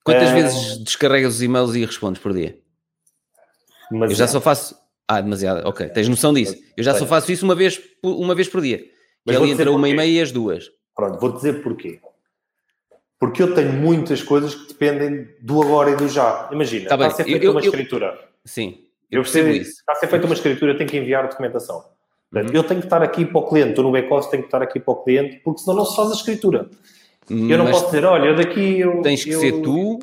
Quantas Eh, vezes descarregas os e-mails e respondes por dia? Mas Eu já só faço. Ah, demasiado. Ok, tens noção disso. Eu já só faço isso uma vez, por- uma vez por dia. Mas vou ali entre uma e meia e as duas. Pronto, vou dizer porquê. Porque eu tenho muitas coisas que dependem do agora e do já. Imagina, Tá está bem, a ser eu- feita eu- uma eu- escritura. Sim, Eu eu percebo isso. Está a ser feita uma escritura, eu tenho que enviar documentação. Portanto, Uhum. Eu tenho que estar aqui para o cliente, estou no back-office, tenho que estar aqui para o cliente, porque senão não se faz a escritura. Eu não Mas posso dizer, olha, eu daqui eu. tens que eu ser tu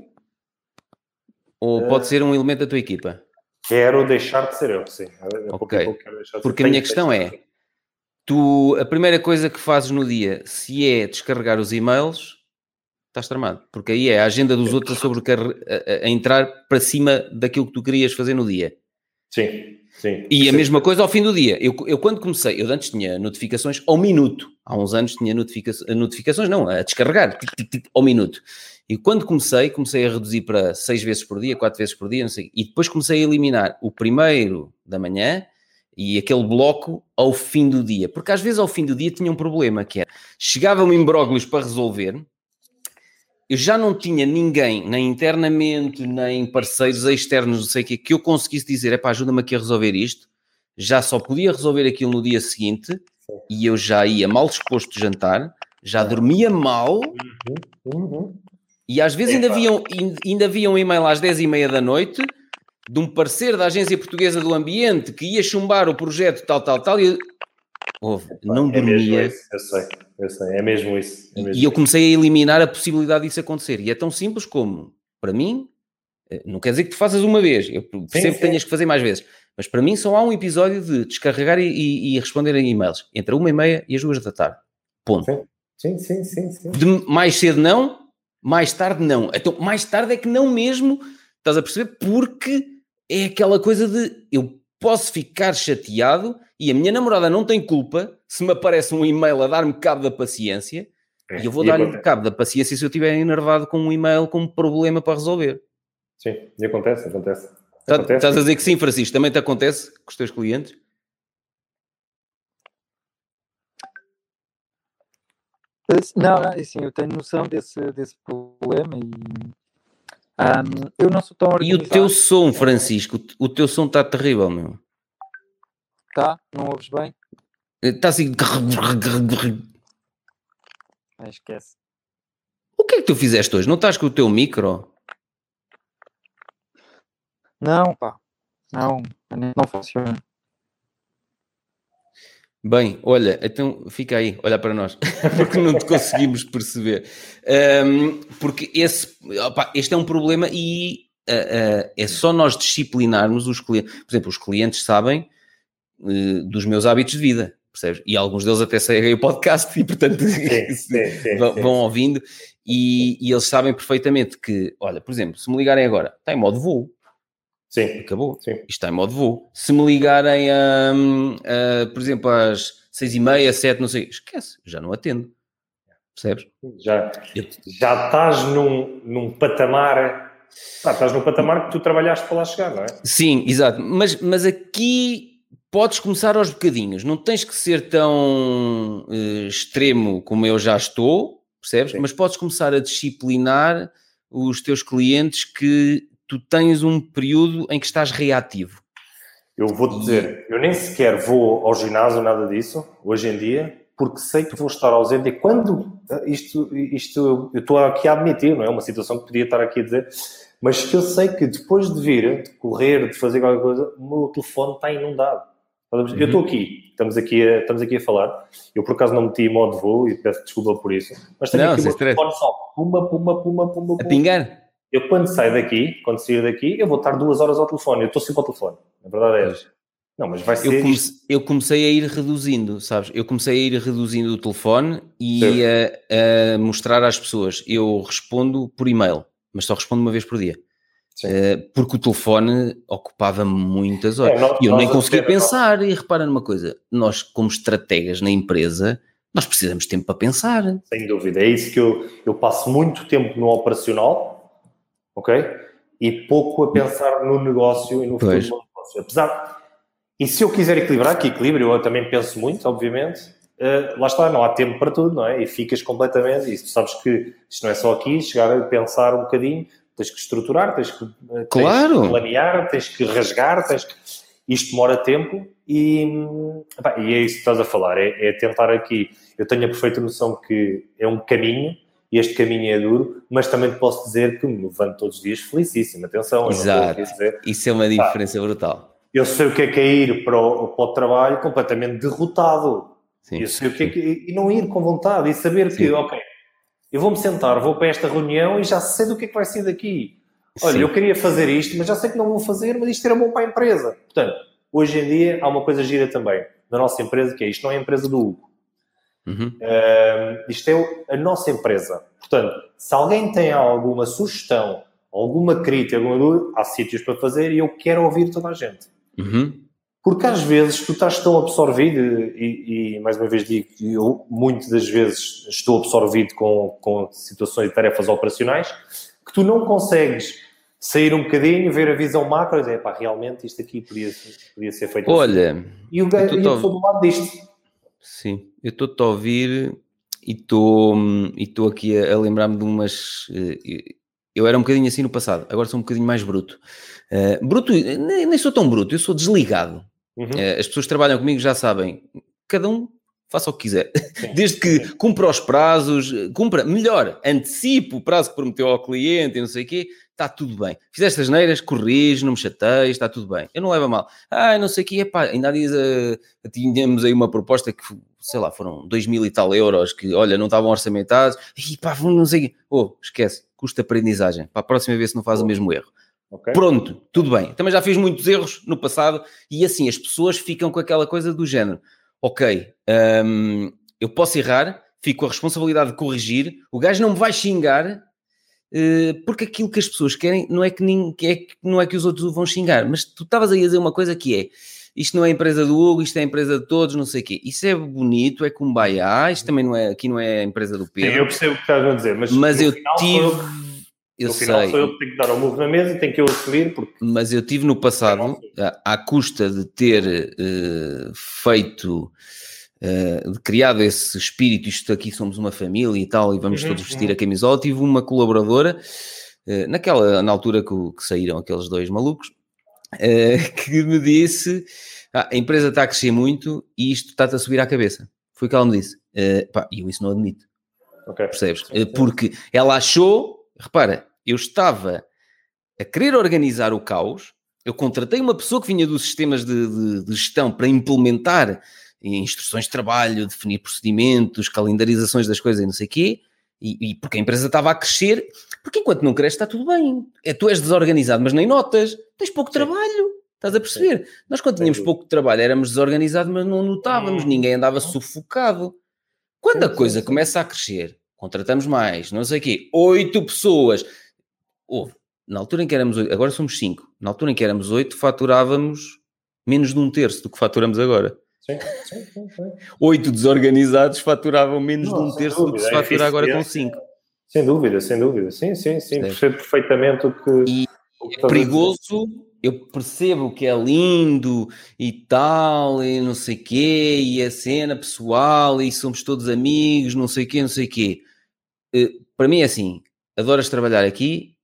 ou Eh, pode ser um elemento da tua equipa? Quero deixar de ser eu, sim. É Ok. pouco. Porque a minha que questão é-. Tu, a primeira coisa que fazes no dia, se é descarregar os e-mails, estás tramado. Porque aí é a agenda dos outros a, sobrecar- a, a- a entrar para cima daquilo que tu querias fazer no dia. Sim, sim. E a Sim. mesma coisa ao fim do dia. Eu, eu quando comecei, eu antes tinha notificações ao minuto. Há uns anos tinha notifica notificações, não, a descarregar, tic, tic, tic, ao minuto. E quando comecei, comecei a reduzir para seis vezes por dia, quatro vezes por dia, não sei. E depois comecei a eliminar o primeiro da manhã e aquele bloco ao fim do dia. Porque às vezes ao fim do dia tinha um problema, que era, chegava-me imbróglios para resolver, eu já não tinha ninguém, nem internamente, nem parceiros externos, não sei o quê, que eu conseguisse dizer, epá, ajuda-me aqui a resolver isto. Já só podia resolver aquilo no dia seguinte e eu já ia mal disposto de jantar, já dormia mal Uhum. E às vezes ainda havia, um- ainda havia um e-mail às 10 e meia da noite de um parceiro da Agência Portuguesa do Ambiente que ia chumbar o projeto tal, tal, tal e eu... Ouve, não É dormia, isso, eu sei. eu sei, é mesmo isso. É mesmo e eu comecei a eliminar a possibilidade disso acontecer. E é tão simples como, para mim, eh, não quer dizer que tu faças uma vez, eu percebo que tenhas que fazer mais vezes, mas para mim só há um episódio de descarregar e, e, e responder a e-mails entre uma e meia e as duas da tarde. Ponto. Sim, sim, sim. sim, De mais cedo não, mais tarde não. Então, mais tarde é que não mesmo, estás a perceber? Porque é aquela coisa de eu posso ficar chateado e a minha namorada não tem culpa se me aparece um e-mail a dar-me cabo da paciência é, e eu vou dar-lhe cabo da paciência se eu estiver enervado com um e-mail com um problema para resolver. Sim, e acontece, acontece. Tá, acontece. Estás a dizer que sim, Francisco, também te acontece com os teus clientes? Não, não, assim, eu tenho noção desse, desse problema e um, eu não sou tão organizado. E o teu som, Francisco, o teu som está terrível, meu. Tá? Não ouves bem? Está assim. Ah, esquece. O que é que tu fizeste hoje? Não estás com o teu micro? Não, pá. Não, não funciona. Bem, olha, então fica aí, olha para nós, porque não te conseguimos perceber. Um, porque esse, opa, este é um problema e uh, uh, é só nós disciplinarmos os clientes. Por exemplo, os clientes sabem uh, dos meus hábitos de vida, percebes? E alguns deles até seguem o podcast e, portanto, sim, sim, sim, vão, ouvindo e, e, eles sabem perfeitamente que, olha, por exemplo, se me ligarem agora, está em modo voo, Sim. Acabou. Sim. Isto está em modo voo. Se me ligarem, a, a, por exemplo, às seis e meia, sete, não sei, esquece, já não atendo. Percebes? Já, já estás num, num patamar. Ah, estás num patamar que tu trabalhaste para lá chegar, não é? Sim, exato. Mas, mas aqui podes começar aos bocadinhos. Não tens que ser tão uh, extremo como eu já estou, percebes? Sim. Mas podes começar a disciplinar os teus clientes que tu tens um período em que estás reativo. Eu vou-te dizer, eu nem sequer vou ao ginásio, nada disso, hoje em dia, porque sei que vou estar ausente. E quando isto, isto eu estou aqui a admitir, não é uma situação que podia estar aqui a dizer, mas que eu sei que depois de vir, de correr, de fazer qualquer coisa, o meu telefone está inundado. Uhum. Eu estou aqui, estamos aqui, a, estamos aqui a falar. Eu por acaso não meti modo voo e peço desculpa por isso, mas tenho não, aqui o telefone só, pumba, pumba, pumba, pumba, pumba. A pingar? Eu, quando saio daqui, quando sair daqui, eu vou estar duas horas ao telefone. Eu estou sempre ao telefone. A verdade é essa. Não, mas vai ser. Eu comecei, eu comecei, a ir reduzindo, sabes? Eu comecei a ir reduzindo o telefone e a, a, mostrar às pessoas. Eu respondo por e-mail, mas só respondo uma vez por dia. Uh, porque o telefone ocupava muitas horas. É, e eu nem conseguia pensar. E repara numa coisa: nós, como estrategas na empresa, nós precisamos de tempo para pensar. Sem dúvida. É isso que eu, eu passo muito tempo no operacional ok? E pouco a pensar no negócio e no futuro do negócio. Apesar, e se eu quiser equilibrar, que equilíbrio eu também penso muito, obviamente, uh, lá está, não há tempo para tudo, não é? E ficas completamente, e tu sabes que isto não é só aqui, chegar a pensar um bocadinho, tens que estruturar, tens que, uh, claro. tens que planear, tens que rasgar, tens que... Isto demora tempo e, epá, e é isso que estás a falar, é, é tentar aqui, eu tenho a perfeita noção que é um caminho, este caminho é duro, mas também te posso dizer que me levanto todos os dias felicíssimo. Atenção, Exato. Dizer, Isso é uma diferença brutal. Eu sei o que é que é ir para o, para o trabalho completamente derrotado. Sim, eu sei o que é que, e não ir com vontade e saber sim. que, ok, eu vou-me sentar, vou para esta reunião e já sei do que é que vai ser daqui. Olha, sim. eu queria fazer isto, mas já sei que não vou fazer, mas isto era bom para a empresa. Portanto, hoje em dia há uma coisa gira também na nossa empresa, que é isto não é a empresa do Hugo. Uhum. Uh, isto é a nossa empresa. Portanto, se alguém tem alguma sugestão, alguma crítica, alguma dúvida, há sítios para fazer e eu quero ouvir toda a gente. Uhum. Porque às vezes tu estás tão absorvido, e, e, mais uma vez digo que eu muitas das vezes estou absorvido com, com situações e tarefas operacionais, que tu não consegues sair um bocadinho, ver a visão macro e dizer, pá, realmente isto aqui podia, podia ser feito Olha, assim. E o gajo, eu estou do lado disto. Sim, eu estou-te a ouvir e estou aqui a, a lembrar-me de umas. Eh, eu era um bocadinho assim no passado, agora sou um bocadinho mais bruto. Uh, bruto, nem, nem, sou tão bruto, eu sou desligado. Uhum. Uh, as pessoas que trabalham comigo já sabem, cada um faça o que quiser, Sim. desde que cumpra os prazos, cumpra, melhor, antecipe o prazo que prometeu ao cliente e não sei o quê, está tudo bem. Fizeste as neiras, corrige, não me chateias, está tudo bem. Eu não levo a mal. Ah, não sei o que, epá, ainda há dias uh, tínhamos aí uma proposta que, sei lá, foram dois mil e tal euros, que, olha, não estavam orçamentados, e pá, não sei. Oh, esquece, custa aprendizagem. Para a próxima vez não faz oh. o mesmo erro. Okay. Pronto, tudo bem. Também já fiz muitos erros no passado e assim as pessoas ficam com aquela coisa do género. Ok, um, eu posso errar, fico com a responsabilidade de corrigir, o gajo não me vai xingar, uh, porque aquilo que as pessoas querem não é que, nem, é, não é que os outros o vão xingar, mas tu estavas aí a dizer uma coisa que é isto não é a empresa do Hugo, isto é a empresa de todos, não sei o quê. Isso é bonito, é cumbaiá, isto também não é, aqui não é a empresa do Pedro. Sim, eu percebo o que estás a dizer, mas, mas eu tive eu no final sei. sou eu que tenho que dar o murro na mesa e tenho que eu assumir. Porque... Mas eu tive no passado, à, à custa de ter uh, feito, uh, de criado esse espírito, isto aqui somos uma família e tal, e vamos uhum, todos vestir uhum. a camisola, tive uma colaboradora, uh, naquela, na altura que, que, saíram aqueles dois malucos, que me disse, ah, a empresa está a crescer muito e isto está-te a subir à cabeça. Foi o que ela me disse. e eu isso não admito. Okay. Percebes? Porque ela achou repara, eu estava a querer organizar o caos, eu contratei uma pessoa que vinha dos sistemas de, de, de gestão para implementar instruções de trabalho, definir procedimentos, calendarizações das coisas e não sei o quê, e, e, porque a empresa estava a crescer, porque enquanto não cresce está tudo bem. É, tu és desorganizado, mas nem notas, tens pouco Sim. trabalho, estás a perceber? Sim. Nós quando tínhamos Sim. pouco trabalho éramos desorganizados, mas não notávamos, hum. ninguém andava sufocado. Quando a coisa começa a crescer, contratamos mais, não sei o quê, oito pessoas. Houve, na altura em que éramos oito, agora somos cinco, na altura em que éramos oito, faturávamos menos de um terço do que faturamos agora. Sim, sim, sim, Oito desorganizados faturavam menos não, de um terço dúvida. do que se é fatura é agora com cinco. Sem dúvida, sem dúvida. Sim, sim, sim. Percebo perfeitamente o que. E é perigoso eu percebo que é lindo e tal, e não sei quê, e a cena pessoal, e somos todos amigos, não sei quê, não sei quê. Eh, para mim é assim, adoras trabalhar aqui,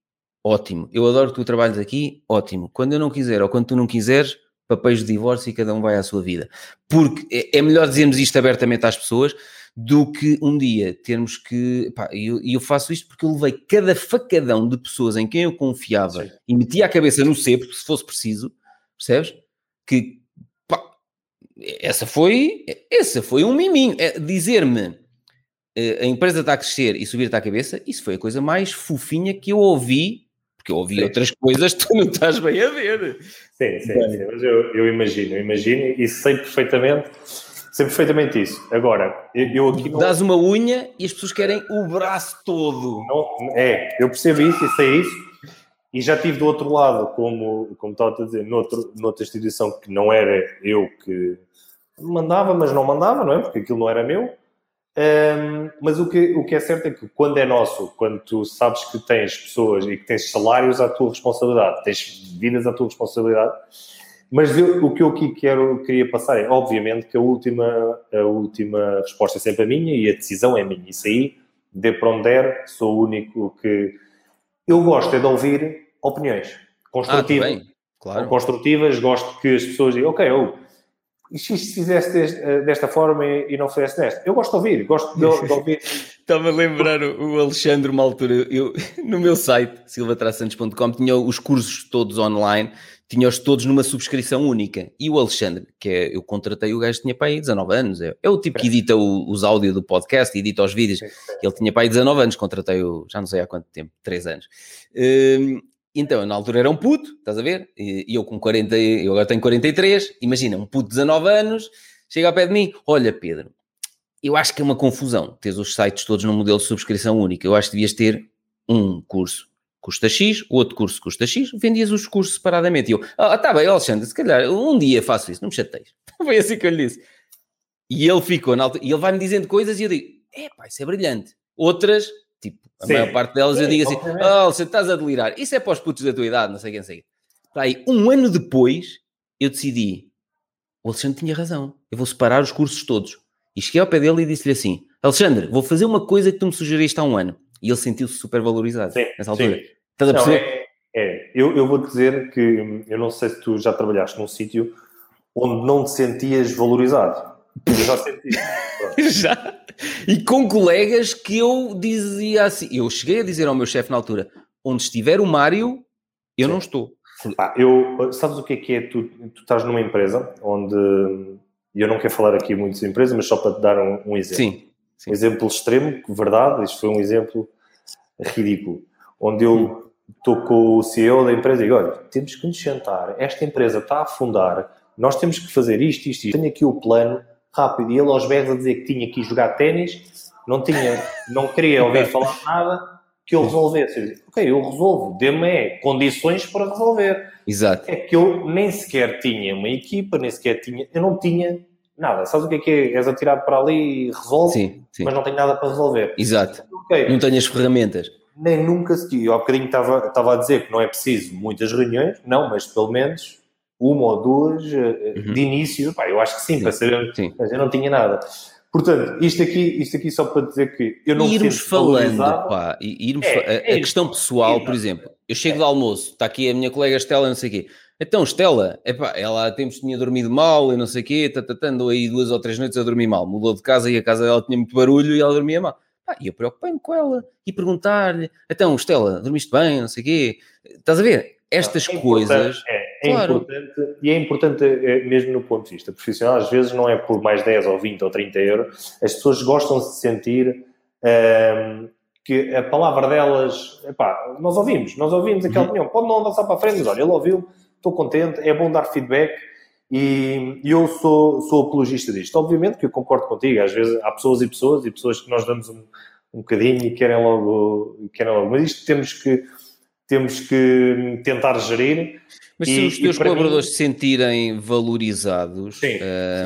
ótimo. Eu adoro que tu trabalhes aqui, ótimo. Quando eu não quiser ou quando tu não quiseres, papéis de divórcio e cada um vai à sua vida. Porque é, é melhor dizermos isto abertamente às pessoas do que um dia termos que. E eu, eu, faço isto porque eu levei cada facadão de pessoas em quem eu confiava Sim. e metia a cabeça no cepo, se fosse preciso, percebes? Que pá, essa foi, essa foi um miminho. É, Dizer-me a empresa está a crescer e subir-te à cabeça, isso foi a coisa mais fofinha que eu ouvi, porque eu ouvi sim. outras coisas que tu não estás bem a ver. Sim, sim, sim. mas eu, eu imagino, eu imagino e sei perfeitamente, sei perfeitamente isso. Agora, eu, eu aqui não... Dás uma unha e as pessoas querem o braço todo. Não, é, eu percebo isso e sei isso. E já tive do outro lado, como, como estava a dizer, noutro, noutra instituição que não era eu que mandava, mas não mandava, não é? Porque aquilo não era meu. Um, mas o que, o que é certo é que quando é nosso, quando tu sabes que tens pessoas e que tens salários à tua responsabilidade, tens vidas à tua responsabilidade, mas eu, o que eu aqui quero, queria passar é, obviamente, que a última, a última resposta é sempre a minha e a decisão é minha. Isso aí, de para onde der, sou o único que... Eu gosto é de ouvir opiniões construtivas. Ah, claro. Construtivas, gosto que as pessoas digam, ok, eu e se fizesse eh, desta forma e, não fizesse desta? Eu gosto de ouvir, gosto de, de ouvir. Estava a lembrar o Alexandre, uma altura, eu, no meu site, silvatrasantos.com, tinha os cursos todos online, tinha-os todos numa subscrição única. E o Alexandre, que é, eu contratei o gajo, tinha para aí 19 anos, é, é o tipo que edita o, os áudios do podcast, edita os vídeos. Ele tinha para aí 19 anos, contratei-o, já não sei há quanto tempo, 3 anos. Um, então, na altura era um puto, estás a ver? E eu com 40, eu agora tenho 43, imagina, um puto de 19 anos, chega ao pé de mim, olha Pedro, eu acho que é uma confusão ter os sites todos num modelo de subscrição única, eu acho que devias ter um curso custa X, o outro curso custa X, vendias os cursos separadamente. E eu, ah, tá bem, Alexandre, se calhar um dia faço isso, não me chateis. Foi assim que eu lhe disse. E ele ficou, na altura, e ele vai-me dizendo coisas e eu digo, é pá, isso é brilhante. Outras, Tipo, a Sim. maior parte delas Sim, eu digo assim: oh, você estás a delirar, isso é para os putos da tua idade, não sei quem sei. Para aí, um ano depois, eu decidi: o Alexandre tinha razão, eu vou separar os cursos todos. E cheguei ao pé dele e disse-lhe assim: Alexandre, vou fazer uma coisa que tu me sugeriste há um ano. E ele sentiu-se super valorizado Sim. nessa altura. Sim. Estás a perceber? Não, é, é. Eu, eu vou dizer que eu não sei se tu já trabalhaste num sítio onde não te sentias valorizado. Eu já senti. já. E com colegas que eu dizia assim, eu cheguei a dizer ao meu chefe na altura, onde estiver o Mário, eu Sim. não estou. Pá, eu, sabes o que é que é? Tu, tu estás numa empresa onde, eu não quero falar aqui muitas empresas, mas só para te dar um, um exemplo. Sim, sim. Um exemplo extremo, verdade, isto foi um exemplo ridículo, onde eu estou com o CEO da empresa e digo, olha, temos que nos sentar, esta empresa está a afundar, nós temos que fazer isto, isto, isto. Tenho aqui o plano, rápido, e ele aos berros a dizer que tinha que ir jogar ténis, não tinha, não queria ouvir falar nada, que eu resolvesse. Eu disse, ok, eu resolvo, dê-me é, condições para resolver. Exato. É que eu nem sequer tinha uma equipa, nem sequer tinha, eu não tinha nada. Sabes o que é que é? És atirado para ali e resolve, sim, sim. mas não tenho nada para resolver. Exato. Okay. Não tenho as ferramentas. Nem nunca se. Eu há bocadinho estava, estava a dizer que não é preciso muitas reuniões, não, mas pelo menos uma ou duas eh, uhum. de início. Pá, eu acho que sim, sim. para saber, sim. mas eu não tinha nada. Portanto, isto aqui, isto aqui só para dizer que eu não irmos falando, pá, irmos é, fa é, a, questão pessoal, é, por exemplo, eu chego é. do almoço, está aqui a minha colega Estela, não sei o quê. Então, Estela, epá, ela há tempos tinha dormido mal e não sei o quê, andou aí duas ou três noites a dormir mal. Mudou de casa e a casa dela tinha muito barulho e ela dormia mal. Ah, e eu preocupei-me com ela e perguntar-lhe: então, Estela, dormiste bem, não sei o quê. Estás a ver? Estas é coisas. É, é claro. importante, e é importante é, mesmo no ponto de vista profissional, às vezes não é por mais 10 ou 20 ou 30 euros, as pessoas gostam de se sentir um, que a palavra delas, epá, nós ouvimos, nós ouvimos aquela uhum. opinião, pode não avançar para a frente, mas olha, ele ouviu, estou contente, é bom dar feedback e eu sou, sou apologista disto. Obviamente que eu concordo contigo, às vezes há pessoas e pessoas e pessoas que nós damos um, um bocadinho e querem logo, querem logo, mas isto temos que temos que tentar gerir. Mas se os teus colaboradores mim... se sentirem valorizados, sim,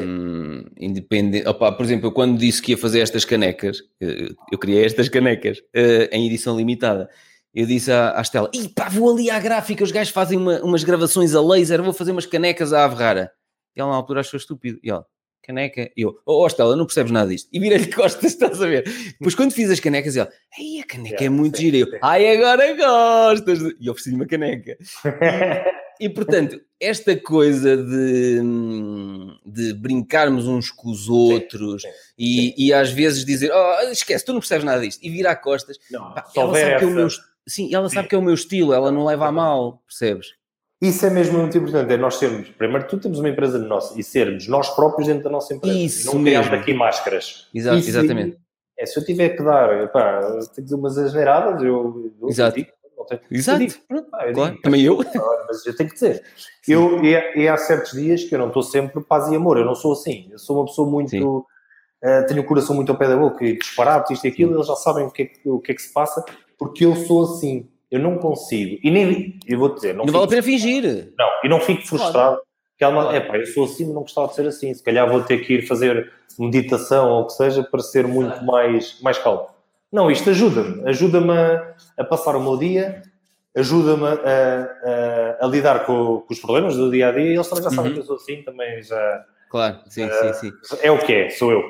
um, sim. independente. Opa, por exemplo, eu quando disse que ia fazer estas canecas, eu criei estas canecas uh, em edição limitada. Eu disse à, à Estela: e pá, vou ali à gráfica, os gajos fazem uma, umas gravações a laser, vou fazer umas canecas à Averrara. E ela na altura achou estúpido. E ela, caneca. E eu, oh, oh Estela, não percebes nada disto. E virei-lhe costas, estás a ver? Depois quando fiz as canecas, ele, ai, a caneca é, é muito gira. Eu, ai, agora gostas. E ofereci-lhe uma caneca. E, portanto, esta coisa de, de brincarmos uns com os outros sim, sim, e, sim. e às vezes dizer, oh, esquece, tu não percebes nada disto, e virar costas, não, pá, ela sabe que é o meu, sim, ela sabe que é o meu estilo, ela não leva a mal, percebes? Isso é mesmo muito importante, é nós sermos, primeiro tu temos uma empresa nossa e sermos nós próprios dentro da nossa empresa. Isso e não criarmos aqui máscaras. Exato, Isso, exatamente. É, se eu tiver que dar, pá, tenho que dizer umas asneiradas, eu, eu Exato. Digo, tenho, Exato. Eu digo, pá, eu claro, digo, também eu. Mas eu tenho que dizer. Eu, e, e, há certos dias que eu não estou sempre paz e amor, eu não sou assim. Eu sou uma pessoa muito... Uh, tenho o coração muito ao pé da boca e disparado, isto e aquilo, eles já sabem o que, é, o que é que se passa, porque eu sou assim eu não consigo, e nem, eu vou dizer, não, não vale a pena fingir. Não, e não fico frustrado, que ela, é pá, eu sou assim, mas não gostava de ser assim, se calhar vou ter que ir fazer meditação ou o que seja para ser muito mais, mais calmo. Não, isto ajuda-me, ajuda-me a, a, passar o meu dia, ajuda-me a, a, a, lidar com, com, os problemas do dia a dia, e eles também já sabem uhum. que eu sou assim, também já. Claro, sim, uh, sim, sim. É o que é, sou eu.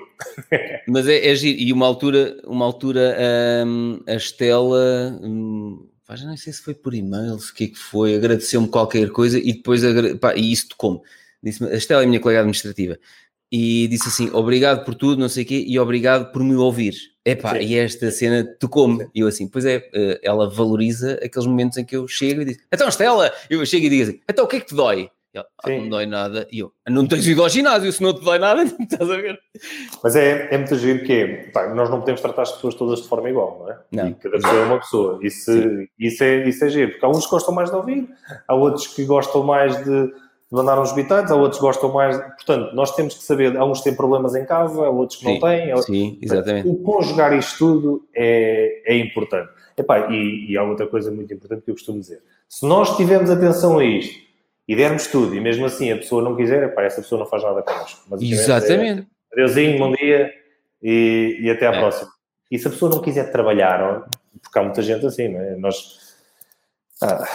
Mas é, é giro. E uma altura, uma altura um, a Estela, um, pá, já não sei se foi por e-mail, se o que é que foi, agradeceu-me qualquer coisa e depois, pá, e isso como? Disse a Estela é a minha colega administrativa e disse assim, obrigado por tudo, não sei o quê, e obrigado por me ouvir. Epá, Sim. e esta cena tocou-me. E eu assim, pois é, eh, ela valoriza aqueles momentos em que eu chego e digo, então Estela, eu chego e digo assim, então o que é que te dói? Ele, ah, não dói nada. E eu, não tens ido ao ginásio, se não te dói nada, não estás a ver. Mas é, é muito giro que é, pá, nós não podemos tratar as pessoas todas de forma igual, não é? Não. E cada pessoa é uma pessoa. Isso, isso, é, isso é giro, porque há uns que gostam mais de ouvir, há outros que gostam mais de mandar uns bitados, há outros que gostam mais. Portanto, nós temos que saber, há uns que têm problemas em casa, há outros que sim, não têm. Outros... Sim, exatamente. O conjugar isto tudo é, é importante. Epá, e, e há outra coisa muito importante que eu costumo dizer. Se nós tivermos atenção a isto, e dermos tudo, e mesmo assim a pessoa não quiser, pá, essa pessoa não faz nada connosco. Exatamente. É, adeusinho, bom dia e, e até à é. próxima. E se a pessoa não quiser trabalhar, porque há muita gente assim, não é? Nós, ah,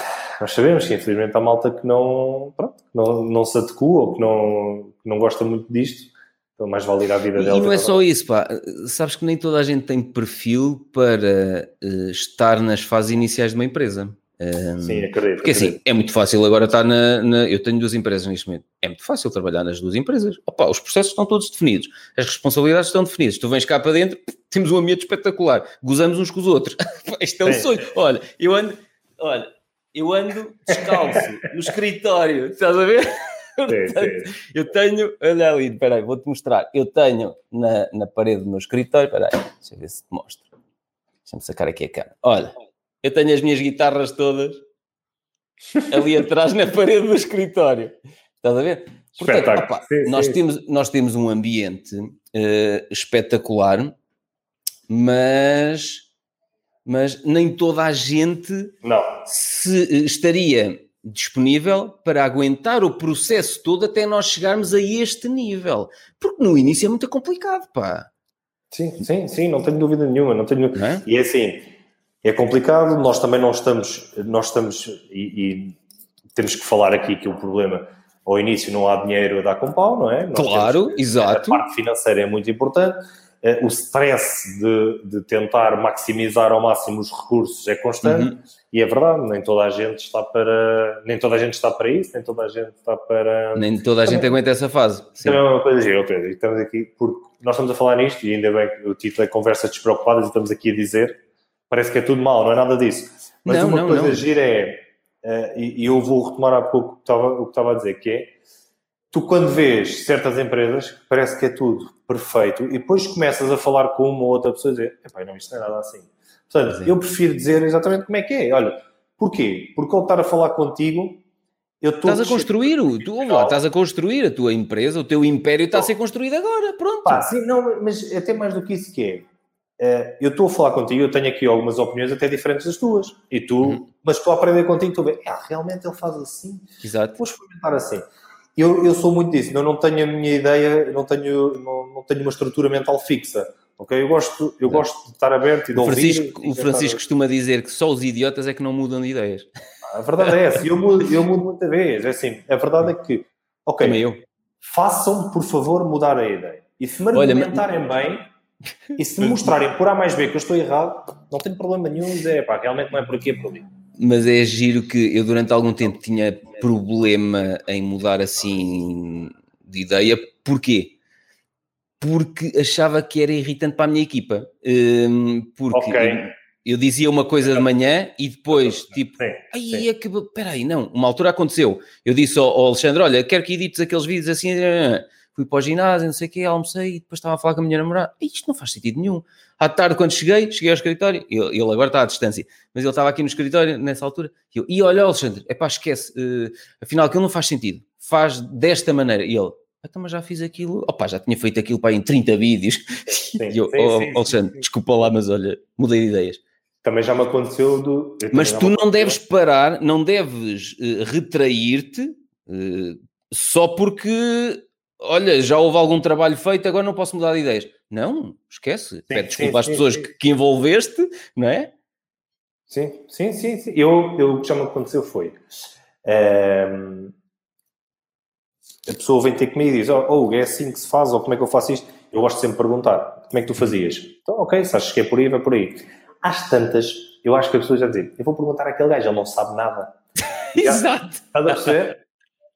nós sabemos que infelizmente há malta que não, pronto, não, não se adequa ou que não, que não gosta muito disto. Então mais vale ir à vida dela. E não é só isso, pá. Sabes que nem toda a gente tem perfil para uh, estar nas fases iniciais de uma empresa. Um, Sim, acredito. Porque assim, acredito. é muito fácil agora estar na, na, Eu tenho duas empresas neste momento. É muito fácil trabalhar nas duas empresas. Opa, os processos estão todos definidos, as responsabilidades estão definidas. Tu vens cá para dentro, temos um ambiente espetacular, gozamos uns com os outros. Isto é um sonho. Olha, eu ando. olha, eu ando descalço no escritório, estás a ver? Portanto, eu tenho, olha ali, peraí, vou-te mostrar. Eu tenho na, na parede do meu escritório, peraí, deixa eu ver se te mostro. Deixa-me sacar aqui a cara. Olha, eu tenho as minhas guitarras todas ali atrás na parede do escritório. Estás a ver? Portanto, opa, sim, nós, sim. Temos, nós temos um ambiente uh, espetacular, mas, mas nem toda a gente Não. se estaria disponível para aguentar o processo todo até nós chegarmos a este nível. Porque no início é muito complicado, pá. Sim, sim, sim, não tenho dúvida nenhuma. Não tenho... É? E é assim, é complicado, nós também não estamos, nós estamos, e, e temos que falar aqui que o problema ao início não há dinheiro a dar com pau, não é? Nós claro, temos, exato. A parte financeira é muito importante. Eh, o stress de, de, tentar maximizar ao máximo os recursos é constante uhum. e é verdade, nem toda a gente está para nem toda a gente está para isso, nem toda a gente está para nem toda a gente também, aguenta essa fase. Sim. Também é uma coisa gira, Pedro, estamos aqui porque nós estamos a falar nisto e ainda bem que o título é Conversas Despreocupadas e estamos aqui a dizer parece que é tudo mal, não é nada disso. Mas não, uma não, coisa não. gira é, uh, e, e, eu vou retomar há pouco o que, estava, o que estava a dizer, que é, tu quando vês certas empresas, parece que é tudo perfeito, e depois começas a falar com uma ou outra pessoa e dizer, epá, não, isto não é nada assim. Portanto, eu prefiro dizer exatamente como é que é. Olha, porquê? Porque ao estar a falar contigo, eu estou... Estás a construir, o, tu, lá, estás a construir a tua empresa, o teu império está a ser construído agora, pronto. Pá, sim, não, mas até mais do que isso que é, Uh, eu estou a falar contigo, eu tenho aqui algumas opiniões até diferentes das tuas. E tu, uhum. mas estou a aprender contigo, estou a ver, ah, realmente ele faz assim. Exato. Vou experimentar assim. Eu, eu sou muito disso, eu não tenho a minha ideia, não tenho, não, não tenho uma estrutura mental fixa. Ok? Eu gosto, eu gosto de estar aberto e de o ouvir. Francisco, o Francisco costuma dizer que só os idiotas é que não mudam de ideias. A verdade é essa, eu mudo, eu mudo muita vez. É assim, a verdade é que, ok, façam, por favor, mudar a ideia. E se me argumentarem Olha, bem, e se me mostrarem por A mais B que eu estou errado, não tenho problema nenhum dizer, pá, realmente não é por aqui, é por ali. Mas é giro que eu durante algum tempo tinha problema em mudar assim de ideia. Porquê? Porque achava que era irritante para a minha equipa. Um, porque okay. eu, eu, dizia uma coisa de manhã e depois, tipo, sim, aí é. Espera aí, não. Uma altura aconteceu. Eu disse ao, ao Alexandre: Olha, quero que edites aqueles vídeos assim. Fui para o ginásio, não sei o quê, almocei e depois estava a falar com a minha namorada. Isto não faz sentido nenhum. À tarde, quando cheguei, cheguei ao escritório, ele, ele agora está à distância, mas ele estava aqui no escritório nessa altura. E eu, e olha, Alexandre, é pá, esquece, uh, afinal aquilo não faz sentido. Faz desta maneira. E ele, então, mas já fiz aquilo, opá, já tinha feito aquilo para em 30 vídeos. Sim, e eu, sim, oh, sim, Alexandre, desculpa lá, mas olha, mudei de ideias. Também já me aconteceu do. Mas tu não deves parar, não deves uh, retrair-te uh, só porque olha, já houve algum trabalho feito, agora não posso mudar de ideias. Não, esquece. Sim, Pede desculpa sim, às pessoas que, que, envolveste, não é? Sim, sim, sim. sim. Eu, eu, o que já me aconteceu foi. Um, ehm, a pessoa vem ter comigo e diz: Oh, oh, é assim que se faz, ou como é que eu faço isto? Eu gosto sempre de perguntar: Como é que tu fazias? Então, ok, se achas que é por aí, vai por aí. Às tantas, eu acho que a pessoa já diz: Eu vou perguntar àquele gajo, ele não sabe nada. Exato. Estás a perceber?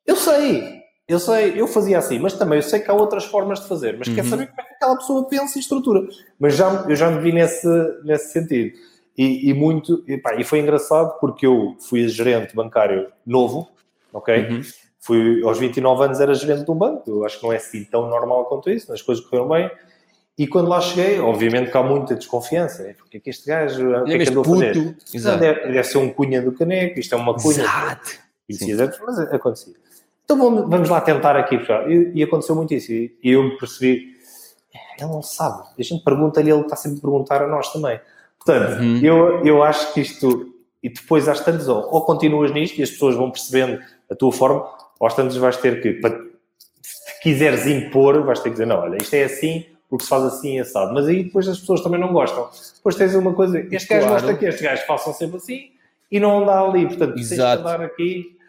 Eu sei, eu sei, eu fazia assim, mas também eu sei que há outras formas de fazer, mas uhum. quer saber como é que aquela pessoa pensa e estrutura. Mas já, eu já me vi nesse, nesse sentido. E, e muito, e, pá, e foi engraçado porque eu fui gerente bancário novo, ok? Uhum. Fui, aos 29 anos era gerente de um banco, eu acho que não é assim tão normal quanto isso, as coisas correram bem. E quando lá cheguei, obviamente que há muita desconfiança. Né? Porque é que este gajo, o que é que andou a fazer? Deve, deve, ser um cunha do caneco, isto é uma cunha. Exato. Mas acontecia. Então vamos, vamos lá tentar aqui. E, e, aconteceu muito isso. E, eu percebi, ele não sabe. A gente pergunta-lhe, ele está sempre a perguntar a nós também. Portanto, uhum. eu, eu acho que isto. E depois, às tantas, ou, ou continuas nisto e as pessoas vão percebendo a tua forma, ou às tantas vais ter que, para, se quiseres impor, vais ter que dizer: não, olha, isto é assim, porque se faz assim assado. Mas aí depois as pessoas também não gostam. Depois tens uma coisa: este claro. gajo gosta que estes gajos façam sempre assim e não anda ali. Portanto, Exato. tens de andar aqui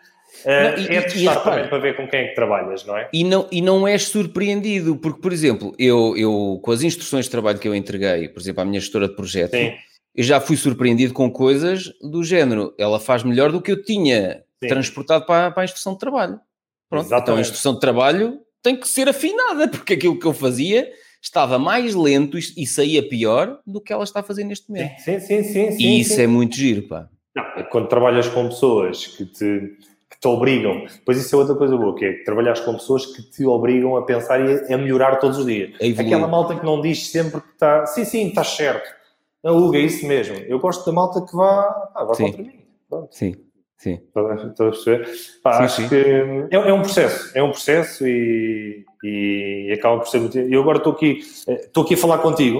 Uh, não, e, é testar também para ver com quem é que trabalhas, não é? E não, e não és surpreendido, porque, por exemplo, eu, eu com as instruções de trabalho que eu entreguei, por exemplo, à minha gestora de projeto, Sim. eu já fui surpreendido com coisas do género, ela faz melhor do que eu tinha Sim. transportado para, para a instrução de trabalho. Pronto, Exatamente. então a instrução de trabalho tem que ser afinada, porque aquilo que eu fazia estava mais lento e, saía pior do que ela está a fazer neste momento. Sim, sim, sim. sim e isso sim. é muito giro, pá. Não, quando trabalhas com pessoas que te, te obrigam, depois isso é outra coisa boa, que é trabalhar com pessoas que te obrigam a pensar e a, melhorar todos os dias. Aquela malta que não diz sempre que está, sim, sim, estás certo. Não, Hugo, é isso mesmo. Eu gosto da malta que vá, ah, vá contra mim. Pronto. Sim. Sim. Estás a perceber? Pá, sim, acho sim. que é, é, um processo, é um processo e, e acaba por ser muito. Eu agora estou aqui, estou aqui a falar contigo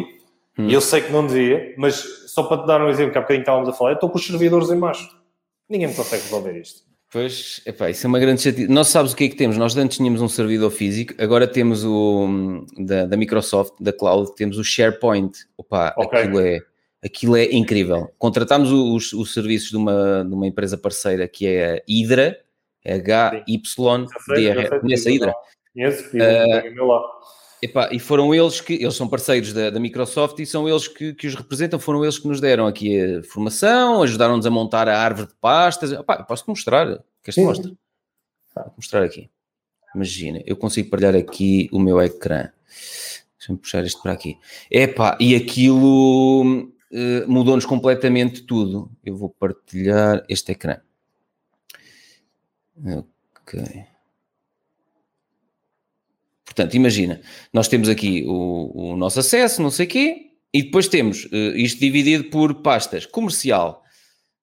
hum. e eu sei que não devia, mas só para te dar um exemplo que há bocadinho estávamos a falar, eu estou com os servidores em baixo. Ninguém me consegue resolver isto. Pois, epá, isso é uma grande chatice. Nós sabes o que é que temos? Nós antes tínhamos um servidor físico, agora temos o da, da Microsoft, da cloud, temos o SharePoint. Opa, okay. aquilo é aquilo é incrível. Contratámos os, os serviços de uma, de uma empresa parceira que é a Hydra, H-Y-D-R. Conhece a Hydra? Conheço, uh, epá, e foram eles que, eles são parceiros da, da Microsoft e são eles que, que, os representam, foram eles que nos deram aqui a formação, ajudaram-nos a montar a árvore de pastas. Epá, posso-te mostrar? Queres que te mostre? Vou mostrar aqui. Imagina, eu consigo partilhar aqui o meu ecrã. Deixa-me puxar isto para aqui. Epá, e aquilo uh, mudou-nos completamente tudo. Eu vou partilhar este ecrã. Ok. Portanto, imagina, nós temos aqui o, o nosso acesso, não sei o quê, e depois temos uh, isto dividido por pastas. Comercial.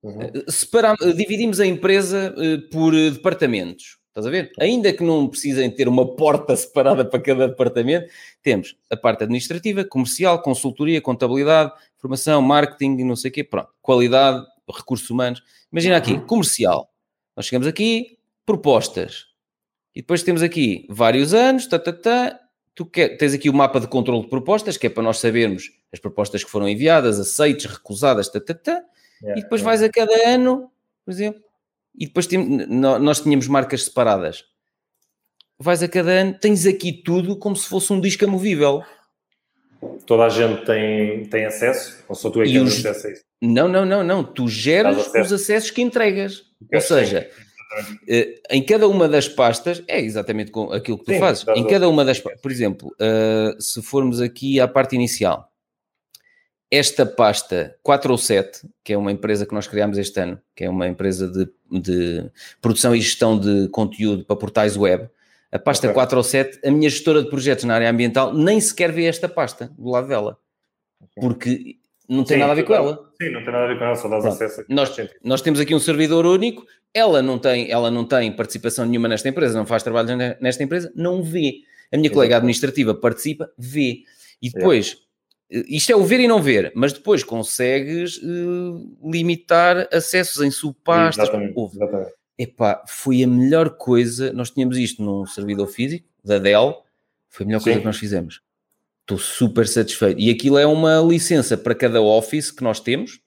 Uhum. Uh, dividimos a empresa por departamentos. Estás a ver? Ainda que não precisem ter uma porta separada para cada departamento, temos a parte administrativa, comercial, consultoria, contabilidade, formação, marketing, não sei o quê, pronto. Qualidade, recursos humanos. Imagina aqui, uhum. comercial. Nós chegamos aqui, propostas. E depois temos aqui vários anos, tá, tá, tá. Tu quer, tens aqui o mapa de controle de propostas, que é para nós sabermos as propostas que foram enviadas, aceites, recusadas, tá, tá, tá. Yeah, e depois yeah. vais a cada ano, por exemplo, e depois tem, nós tínhamos marcas separadas. Vais a cada ano, tens aqui tudo como se fosse um disco amovível. Toda a gente tem, tem acesso? Ou só tu é que tens acesso a isso? Não, não, não, não. Tu geras os acessos que entregas. Ou seja, em cada uma das pastas, é exatamente aquilo que tu Sim, fazes. Em cada uma das pastas, por exemplo, uh, se formos aqui à parte inicial, esta pasta 4 ou 7, que é uma empresa que nós criámos este ano, que é uma empresa de, de produção e gestão de conteúdo para portais web, a pasta okay. 4 ou 7, a minha gestora de projetos na área ambiental nem sequer vê esta pasta do lado dela. Porque não tem sim, nada a ver com ela. Sim, não tem nada a ver com ela, só dás acesso. Nós, nós temos aqui um servidor único, ela não, tem, ela não tem participação nenhuma nesta empresa, não faz trabalho nesta empresa, não vê. A minha colega administrativa participa, vê. E depois, isto é o ver e não ver, mas depois consegues uh, limitar acessos em subpastas. Exatamente, exatamente. Epá, foi a melhor coisa. Nós tínhamos isto num servidor físico da Dell, foi a melhor Sim. coisa que nós fizemos. Estou super satisfeito. E aquilo é uma licença para cada Office que nós temos.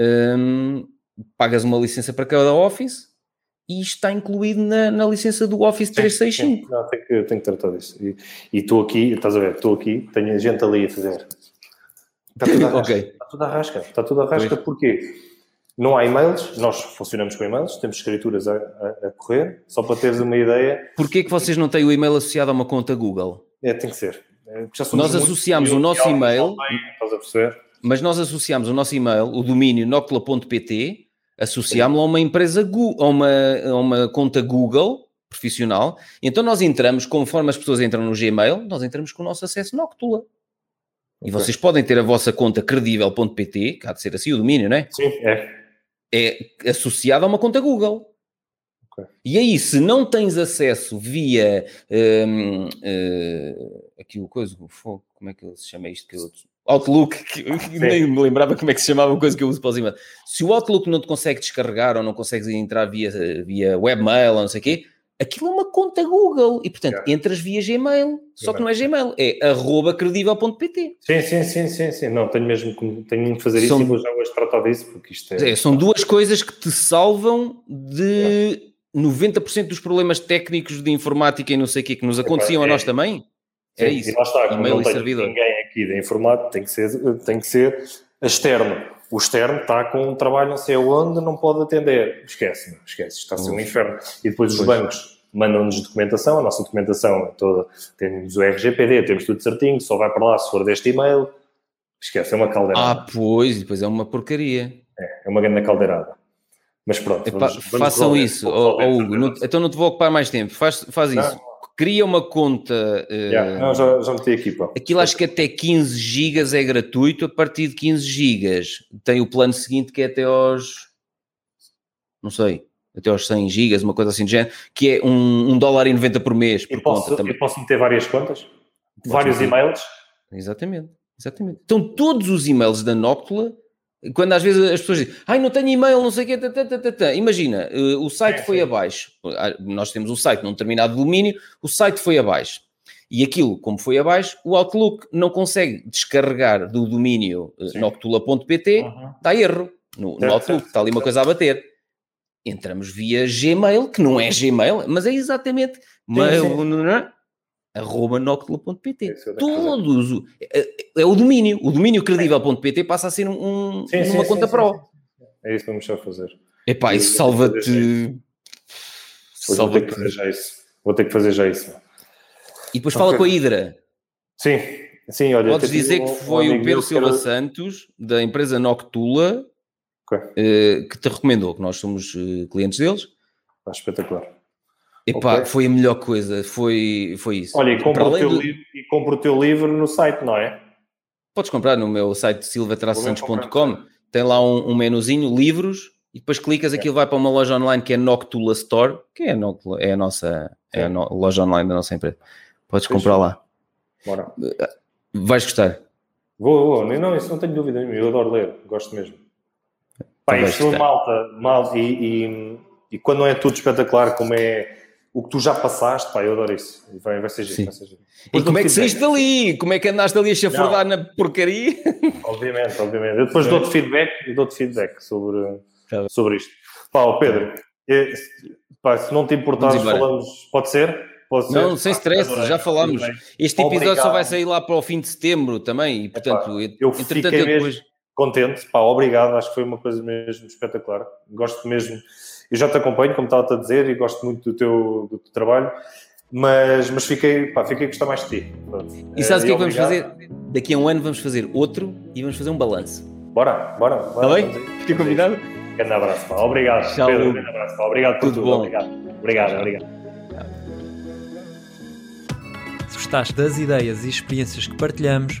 Um, pagas uma licença para cada Office e está incluído na, na licença do Office 365. Não, tenho que, tenho que tratar disso. E estou aqui, estás a ver, estou aqui, tenho gente ali a fazer. Está tudo a rasca. okay. Está tudo a rasca. Está tudo a rasca porquê? Não há e-mails, nós funcionamos com e-mails, temos escrituras a, a, a correr, só para teres uma ideia. Porquê que vocês não têm o e-mail associado a uma conta Google? É, tem que ser. É, nós associamos o nosso e-mail, mas nós associamos o nosso e-mail, o domínio nocla.pt, associámo-lo a uma empresa, a uma, a uma conta Google profissional. Então nós entramos, conforme as pessoas entram no Gmail, nós entramos com o nosso acesso Noctula. E okay. vocês podem ter a vossa conta credível.pt, que há de ser assim o domínio, não é? Sim, é. É associada a uma conta Google. Okay. E aí, se não tens acesso via um, uh, hum, aqui o coisa, como é que se chama isto que eu Outlook, que nem me lembrava como é que se chamava a coisa que eu uso para os e-mails. Se o Outlook não te consegue descarregar ou não consegues entrar via, via webmail ou não sei o quê, aquilo é uma conta Google e, portanto, yeah. entras via Gmail. Só que não é Gmail, é arroba credível.pt. Sim, sim, sim, sim, sim. Não, tenho mesmo que, tenho que fazer isso e vou já hoje tratar disso, porque isto é... é... São duas coisas que te salvam de yeah. 90% dos problemas técnicos de informática e não sei o quê que nos aconteciam é, a nós também. É Sim, isso. E lá está, como não tem ninguém aqui da informática, tem que ser, tem que ser externo. O externo está com um trabalho não sei aonde, não pode atender. Esquece, não, esquece, está a ser um inferno. E depois os bancos mandam-nos documentação, a nossa documentação é toda, temos o RGPD, temos tudo certinho, só vai para lá se for deste e-mail. Esquece, é uma caldeira. Ah, pois, depois é uma porcaria. É, é uma grande caldeirada. Mas pronto. Epá, vamos, vamos façam isso, oh, oh, Hugo. Não, então não te vou ocupar mais tempo. Faz, faz isso. Cria uma conta. Uh, yeah, não, já, já meti aqui. Pá. Aquilo acho que até 15 GB é gratuito. A partir de 15 GB tem o plano seguinte que é até aos. Não sei. Até aos 100 GB, uma coisa assim de género, que é um, um dólar e 90 por mês. Por posso, também. e posso meter várias contas? Vários e-mails? Exatamente. Exatamente. Então, todos os e-mails da Noctula, quando às vezes as pessoas dizem, ai, não tenho e-mail, não sei o quê, tá, tá, tá, tá. imagina, uh, o site é, foi sim. abaixo. Ah, nós temos o site num determinado domínio, o site foi abaixo. E aquilo, como foi abaixo, o Outlook não consegue descarregar do domínio uh, noctula.pt, uhum. dá erro no, no Outlook, está ali uma coisa a bater. Entramos via Gmail, que não é Gmail, mas é exatamente sim, mail, sim arroba noctula.pt. É Todos. É, é, o domínio. O domínio credível.pt passa a ser um, sim, uma sim, conta sim, pro. É isso que vamos só fazer. Epá, isso salva-te. Salva vou ter que fazer já isso. Vou ter que fazer já isso. E depois fala com a Hidra. Sim, sim, olha. Podes dizer um, que foi um o Pedro Silva era... Santos, da empresa Noctula, okay. uh, que te recomendou, que nós somos uh, clientes deles. Está espetacular. Epá, okay. foi a melhor coisa, foi, foi isso. Olha, e compra, o teu do... livro, e compra o teu livro no site, não é? Podes comprar no meu site silvatrasantos.com, tem lá um, um menuzinho, livros, e depois clicas, é. aquilo vai para uma loja online que é Noctula Store, que é a, Noctula, é a nossa é a no, loja online da nossa empresa. Podes comprar lá. Bora. Vais gostar. Vou, vou. Não, isso não tenho dúvida nenhuma. Eu adoro ler, gosto mesmo. Pá, isto malta, malta e, e, e quando não é tudo espetacular como é o que tu já passaste, pá, eu adoro isso. Vai, vai ser giro, vai ser giro. E como é que saíste dali? Como é que andaste ali a chafurdar na porcaria? Obviamente, obviamente. Eu depois dou-te feedback, dou-te feedback sobre, tá sobre isto. Pá, Pedro, é, pá, se não te importares, falamos, pode ser? Pode ser? Não, sem stress, já falámos. Este episódio Obrigado. só vai sair lá para o fim de setembro também, e portanto, Epá, eu fiquei mesmo depois... contente, pá, obrigado, acho que foi uma coisa mesmo espetacular. Gosto mesmo eu já te acompanho, como estava a dizer, e gosto muito do teu, do teu trabalho, mas, mas fiquei, pá, fiquei a gostar mais de ti. Pronto. E sabes o que é que vamos fazer? Daqui a um ano vamos fazer outro e vamos fazer um balanço. Bora, bora. Está bem? Fica combinado? Grande abraço, pá. Obrigado, Tchau. Pedro. Grande abraço, pá. Obrigado por tudo. tudo. Obrigado, obrigado. obrigado. Se gostaste das ideias e experiências que partilhamos,